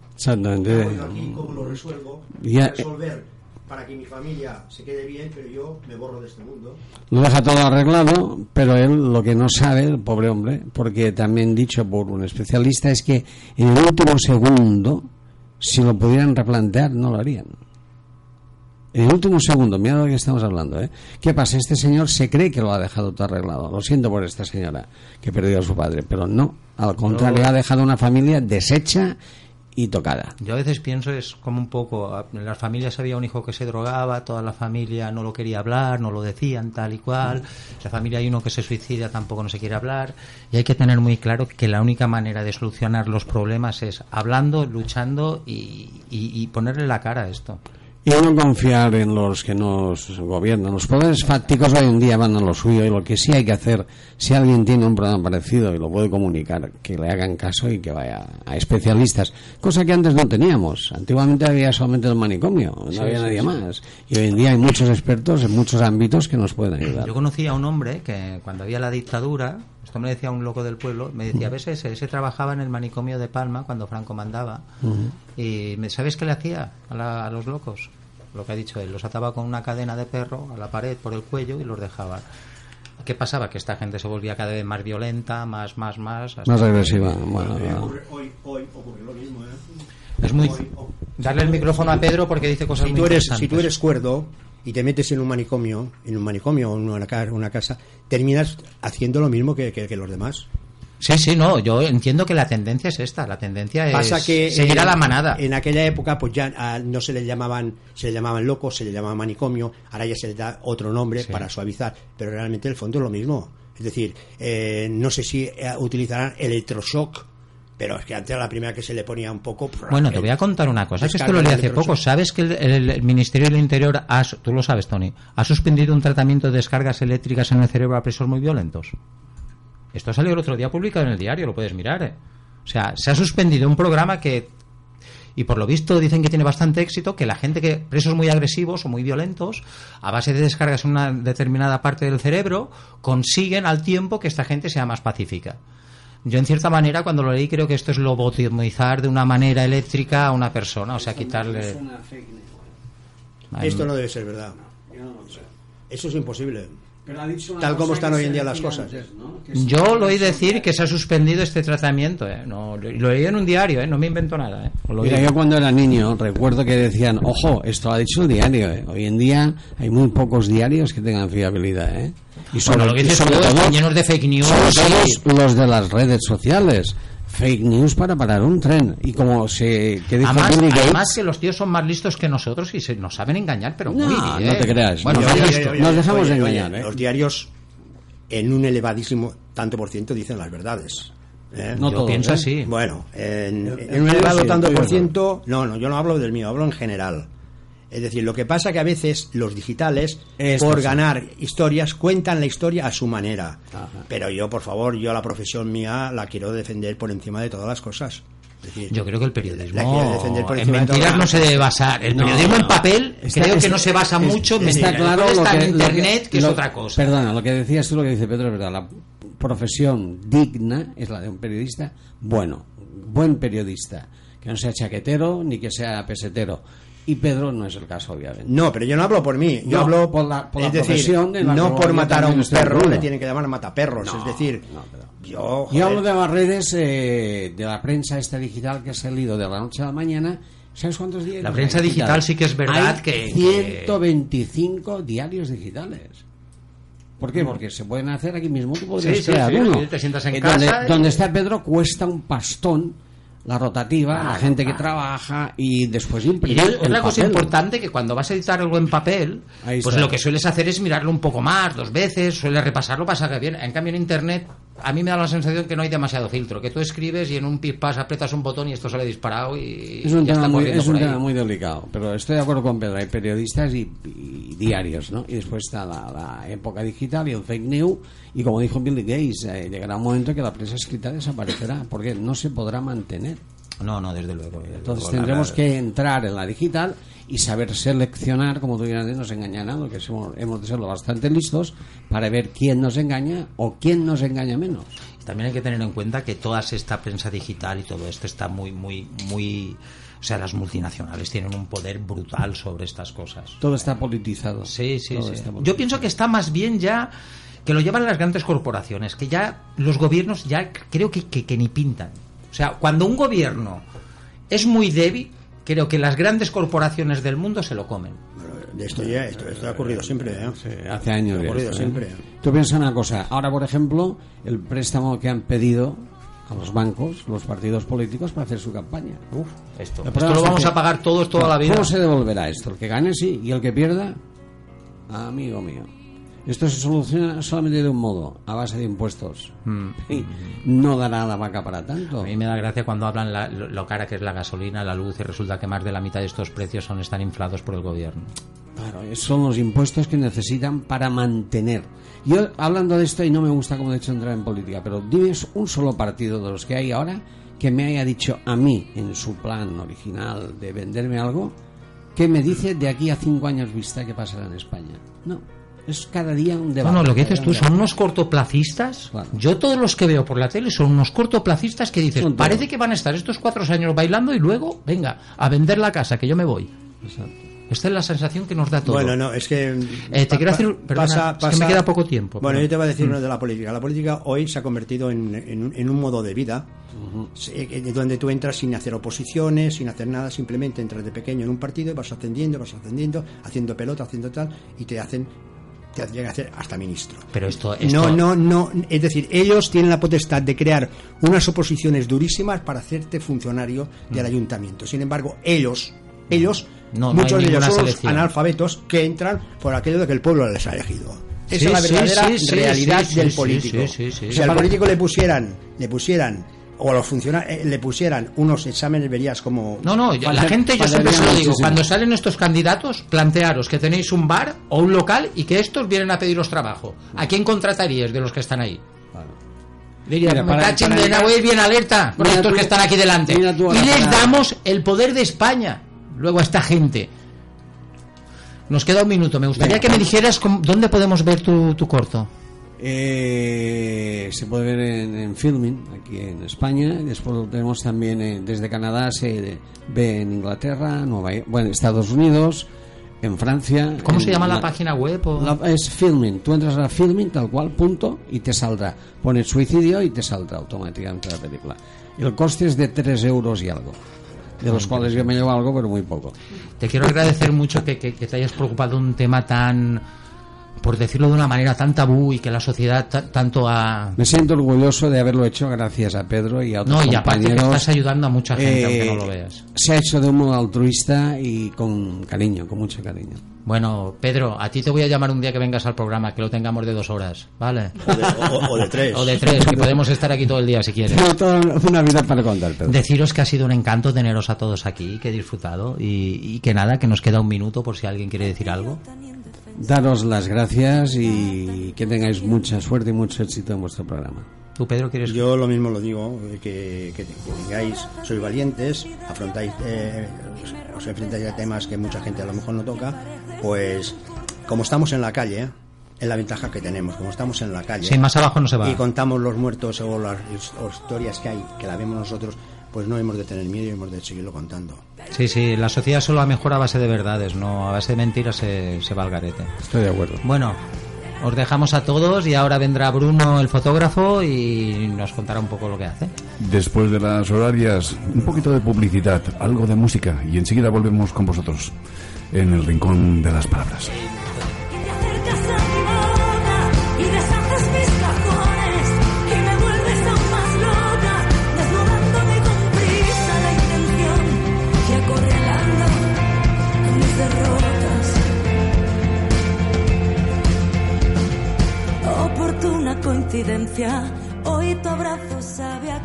¿Cómo lo resuelvo? Ya- Resolver para que mi familia se quede bien, pero yo me borro de este mundo. Lo deja todo arreglado, pero él lo que no sabe, el pobre hombre, porque también dicho por un especialista, es que en el último segundo, si lo pudieran replantear, no lo harían. En el último segundo, mira de lo que estamos hablando, ¿eh? ¿Qué pasa? Este señor se cree que lo ha dejado todo arreglado. Lo siento por esta señora que perdió a su padre, pero no. Al contrario, Yo- ha dejado una familia deshecha y tocada. Yo a veces pienso es como un poco, en las familias había un hijo que se drogaba, toda la familia no lo quería hablar, no lo decían tal y cual, la familia hay uno que se suicida, tampoco no se quiere hablar, y hay que tener muy claro que la única manera de solucionar los problemas es hablando, luchando y ponerle la cara a esto. Y no confiar en los que nos gobiernan. Los poderes fácticos hoy en día van a lo suyo y lo que sí hay que hacer, si alguien tiene un problema parecido y lo puede comunicar, que le hagan caso y que vaya a especialistas. Cosa que antes no teníamos. Antiguamente había solamente el manicomio, no Sí, había sí, nadie sí. más. Y hoy en día hay muchos expertos en muchos ámbitos que nos pueden ayudar. Yo conocí a un hombre que cuando había la dictadura, esto me decía un loco del pueblo, me decía, ves ese, ese trabajaba en el manicomio de Palma cuando Franco mandaba. Y me- ¿sabes qué le hacía a, la- a los locos? Lo que ha dicho él, los ataba con una cadena de perro a la pared por el cuello y los dejaba. ¿Qué pasaba? Que esta gente se volvía cada vez más violenta, más, más, más. hasta Más que- agresiva. Bueno, ocurre- hoy, hoy ocurre lo mismo, ¿eh? Es muy... Hoy- hoy- Darle el micrófono a Pedro porque dice cosas si muy tú eres interesantes. si tú eres cuerdo y te metes en un manicomio en un manicomio o en una, ca- una casa terminas haciendo lo mismo que, que- que los demás Sí, sí, no, yo entiendo que la tendencia es esta, la tendencia pasa es que seguir a la manada. en aquella época pues ya ah, no se le llamaban se le llamaban locos se le llamaba manicomio ahora ya se le da otro nombre Sí. para suavizar pero realmente el fondo es lo mismo es decir eh, no sé si eh, utilizarán electroshock pero es que antes era la primera que se le ponía un poco Bueno, te voy a contar una cosa, que esto lo leí hace poco. ¿Sabes que el, el- el Ministerio del Interior, ha, tú lo sabes, Tony, ha suspendido un tratamiento de descargas eléctricas en el cerebro a presos muy violentos? Esto salió el otro día publicado en el diario, lo puedes mirar. ¿eh? O sea, se ha suspendido un programa que, y por lo visto dicen que tiene bastante éxito, que la gente que, presos muy agresivos o muy violentos, a base de descargas en una determinada parte del cerebro, consiguen al tiempo que esta gente sea más pacífica. Yo, en cierta manera, cuando lo leí, creo que esto es lobotomizar de una manera eléctrica a una persona, o sea, quitarle. esto no debe ser verdad eso es imposible tal como están hoy en día las cosas Yo lo oí decir que se ha suspendido este tratamiento, ¿eh? No, lo leí en un diario, ¿eh? No me invento nada, ¿eh? Lo Mira, yo cuando era niño recuerdo que decían, ojo, esto lo ha dicho el diario. ¿eh? Hoy en día hay muy pocos diarios que tengan fiabilidad. ¿eh? Y Bueno, lo que dices tú, están llenos de fake news, sobre sí. todo los de las redes sociales. Fake news para parar un tren. Y como se que Además, que los tíos son más listos que nosotros y se nos saben engañar, pero muy No, bien. no te creas. Bueno, Nos dejamos- nos engañar, oye, ¿eh? Los diarios en un elevadísimo tanto por ciento dicen las verdades. ¿eh? No Yo todos, pienso ¿eh? así. Bueno, en, un elevado sí, tanto por no. ciento, no, no, yo no hablo del mío, hablo en general. Es decir, lo que pasa que a veces los digitales, Esto por sí. ganar historias, cuentan la historia a su manera. Pero yo, por favor, yo la profesión mía la quiero defender por encima de todas las cosas. Yo creo que el periodismo La quiere defender por en encima de todo. mentiras no se debe basar. El No, periodismo en no. papel Está- creo que no se basa es- mucho en está mentiras. claro lo está que, en lo que- internet, que, lo- es otra cosa. Perdona, lo que decías tú, lo que dice Pedro es verdad. La profesión digna es la de un periodista bueno, buen periodista, que no sea chaquetero ni que sea pesetero. Y Pedro no es el caso, obviamente. No, pero yo no hablo por mí. Yo No, hablo por la- por la es decir, profesión de la no por matar a un perro le tienen que llamar mataperros. es decir, yo, Yo joder, hablo de las redes, eh, de la prensa esta digital que ha salido de la noche a la mañana. ¿Sabes cuántos diarios? La prensa digital sí que es verdad Hay que- 125 diarios digitales. ¿Por qué? Porque se pueden hacer aquí mismo. Tú podrías Sí, sí, crear sí, uno. sí, te sientas en Eh, casa donde, y- donde está Pedro cuesta un pastón la rotativa, la gente que trabaja y después Y imprimir es el una cosa papel. importante que cuando vas a editar algo en papel, pues lo que sueles hacer es mirarlo un poco más, dos veces, sueles repasarlo para saber bien. En cambio en internet a mí me da la sensación que no hay demasiado filtro, que tú escribes y en un pispás aprietas un botón y esto sale disparado y Es un, ya tema está muy, es un tema muy delicado, pero estoy de acuerdo con Pedro. Hay periodistas y, y diarios, ¿no? Y después está la, la época digital y el fake news. Y como dijo Bill Gates, eh, llegará un momento que la prensa escrita desaparecerá, porque no se podrá mantener. No, no, desde luego. Entonces Luego, tendremos la- que entrar en la digital y saber seleccionar, como tú antes nos engañan, que somos- hemos de ser lo bastante listos para ver quién nos engaña o quién nos engaña menos. También hay que tener en cuenta que toda esta prensa digital y todo esto está muy, muy, muy... O sea, las multinacionales tienen un poder brutal sobre estas cosas. Todo está politizado. Sí, sí, Todo sí. Yo pienso que está más bien ya que lo llevan las grandes corporaciones, que ya los gobiernos ya creo que, que, que ni pintan. O sea, cuando un gobierno es muy débil, creo que las grandes corporaciones del mundo se lo comen. de esto ya, esto, esto ha ocurrido siempre. ¿eh? Hace años Ha ya ocurrido esto, ¿eh? siempre. Tú piensas una cosa. Ahora, por ejemplo, el préstamo que han pedido a los bancos, los partidos políticos, para hacer su campaña. Uf, esto, esto lo vamos a pagar todos toda la vida. ¿Cómo se devolverá esto? El que gane sí y el que pierda, amigo mío. Esto se soluciona solamente de un modo, a base de impuestos. *laughs* Y no dará la vaca para tanto. A mí me da gracia cuando hablan la- lo, lo cara que es la gasolina, la luz, y resulta que más de la mitad de estos precios son están inflados por el gobierno. Claro, son los impuestos que necesitan para mantener. Yo, hablando de esto, y no me gusta como de hecho entrar en política, pero dime un solo partido de los que hay ahora que me haya dicho a mí, en su plan original de venderme algo, que me dice de aquí a cinco años vista qué pasará en España. No, es cada día un debate. No, no, lo que dices tú son unos cortoplacistas. Yo todos los que veo por la tele son unos cortoplacistas que dices, parece que van a estar estos cuatro años bailando y luego, venga, a vender la casa, que yo me voy. Esta es la sensación que nos da todo. Bueno, no, es que. Eh, te pa- quiero decir, perdona, es que me queda poco tiempo, Bueno, pero- yo te voy a decir Mm. una de la política. La política hoy se ha convertido en, en un- en un modo de vida se- eh, donde tú entras sin hacer oposiciones, sin hacer nada, simplemente entras de pequeño en un partido y vas ascendiendo, vas ascendiendo, haciendo pelota, haciendo tal, y te hacen. Te llegan a hacer hasta ministro. Pero esto, esto No, no, no. Es decir, ellos tienen la potestad de crear unas oposiciones durísimas para hacerte funcionario del ayuntamiento. Sin embargo, ellos, ellos, Mm. No, muchos de ellos son los analfabetos que entran por aquello de que el pueblo les ha elegido. Esa Sí, es la verdadera sí, sí, realidad del político. Si al político le pusieran, le pusieran o a los funcionarios le pusieran unos exámenes verías como No, no, yo- la gente, yo siempre se lo digo, muchísimo. cuando salen estos candidatos, plantearos que tenéis un bar o un local y que estos vienen a pediros trabajo. ¿A quién contrataríais de los que están ahí? Diría, Mira, para- para- de bien alerta con Mira estos tú- que están aquí delante. tú Y les damos el poder de España. Luego a esta gente. Nos queda un minuto. Me gustaría Venga. que me dijeras cómo- dónde podemos ver tu, tu corto. Eh, se puede ver en, en Filming, aquí en España. Después lo tenemos también en- desde Canadá, se ve en Inglaterra, Nueva York, bueno, Estados Unidos, en Francia. ¿Cómo en se llama la, la- página web? o- la- es Filming. Tú entras a Filming, tal cual, punto, y te saldrá. Pones suicidio y te saldrá automáticamente la película. El coste es de 3 euros y algo. De los cuales yo me llevo algo, pero muy poco. Te quiero agradecer mucho que, que- que te hayas preocupado de un tema tan, por decirlo de una manera, tan tabú y que la sociedad ta- tanto ha... Me siento orgulloso de haberlo hecho gracias a Pedro y a otros No, y aparte que estás ayudando a mucha gente, Eh, aunque no lo veas. Se ha hecho de un modo altruista y con cariño, con mucho cariño. Bueno, Pedro, a ti te voy a llamar un día que vengas al programa, que lo tengamos de dos horas, ¿vale? O de, o- o de tres. O de tres, que podemos estar aquí todo el día si quieres. Tengo toda una vida para contar, Pedro. Deciros que ha sido un encanto teneros a todos aquí, que he disfrutado y, y que nada, que nos queda un minuto por si alguien quiere decir algo. Daros las gracias y que tengáis mucha suerte y mucho éxito en vuestro programa. ¿Tú, Pedro, quieres...? Yo lo mismo lo digo, eh, que, que, que tengáis, sois valientes, afrontáis, eh, os, enfrentáis a temas que mucha gente a lo mejor no toca, pues como estamos en la calle, es la ventaja que tenemos, como estamos en la calle. Sí, más abajo no se va. Y contamos los muertos o las historias que hay, que la vemos nosotros, pues no hemos de tener miedo y hemos de seguirlo contando. Sí, sí, la sociedad solo mejora a base de verdades, no a base de mentiras se, se va al garete. Estoy de acuerdo. Bueno, os dejamos a todos y ahora vendrá Bruno, el fotógrafo, y nos contará un poco lo que hace. Después de las horarias, un poquito de publicidad, algo de música y enseguida volvemos con vosotros en el rincón de las palabras. Coincidencia, hoy tu abrazo sabe a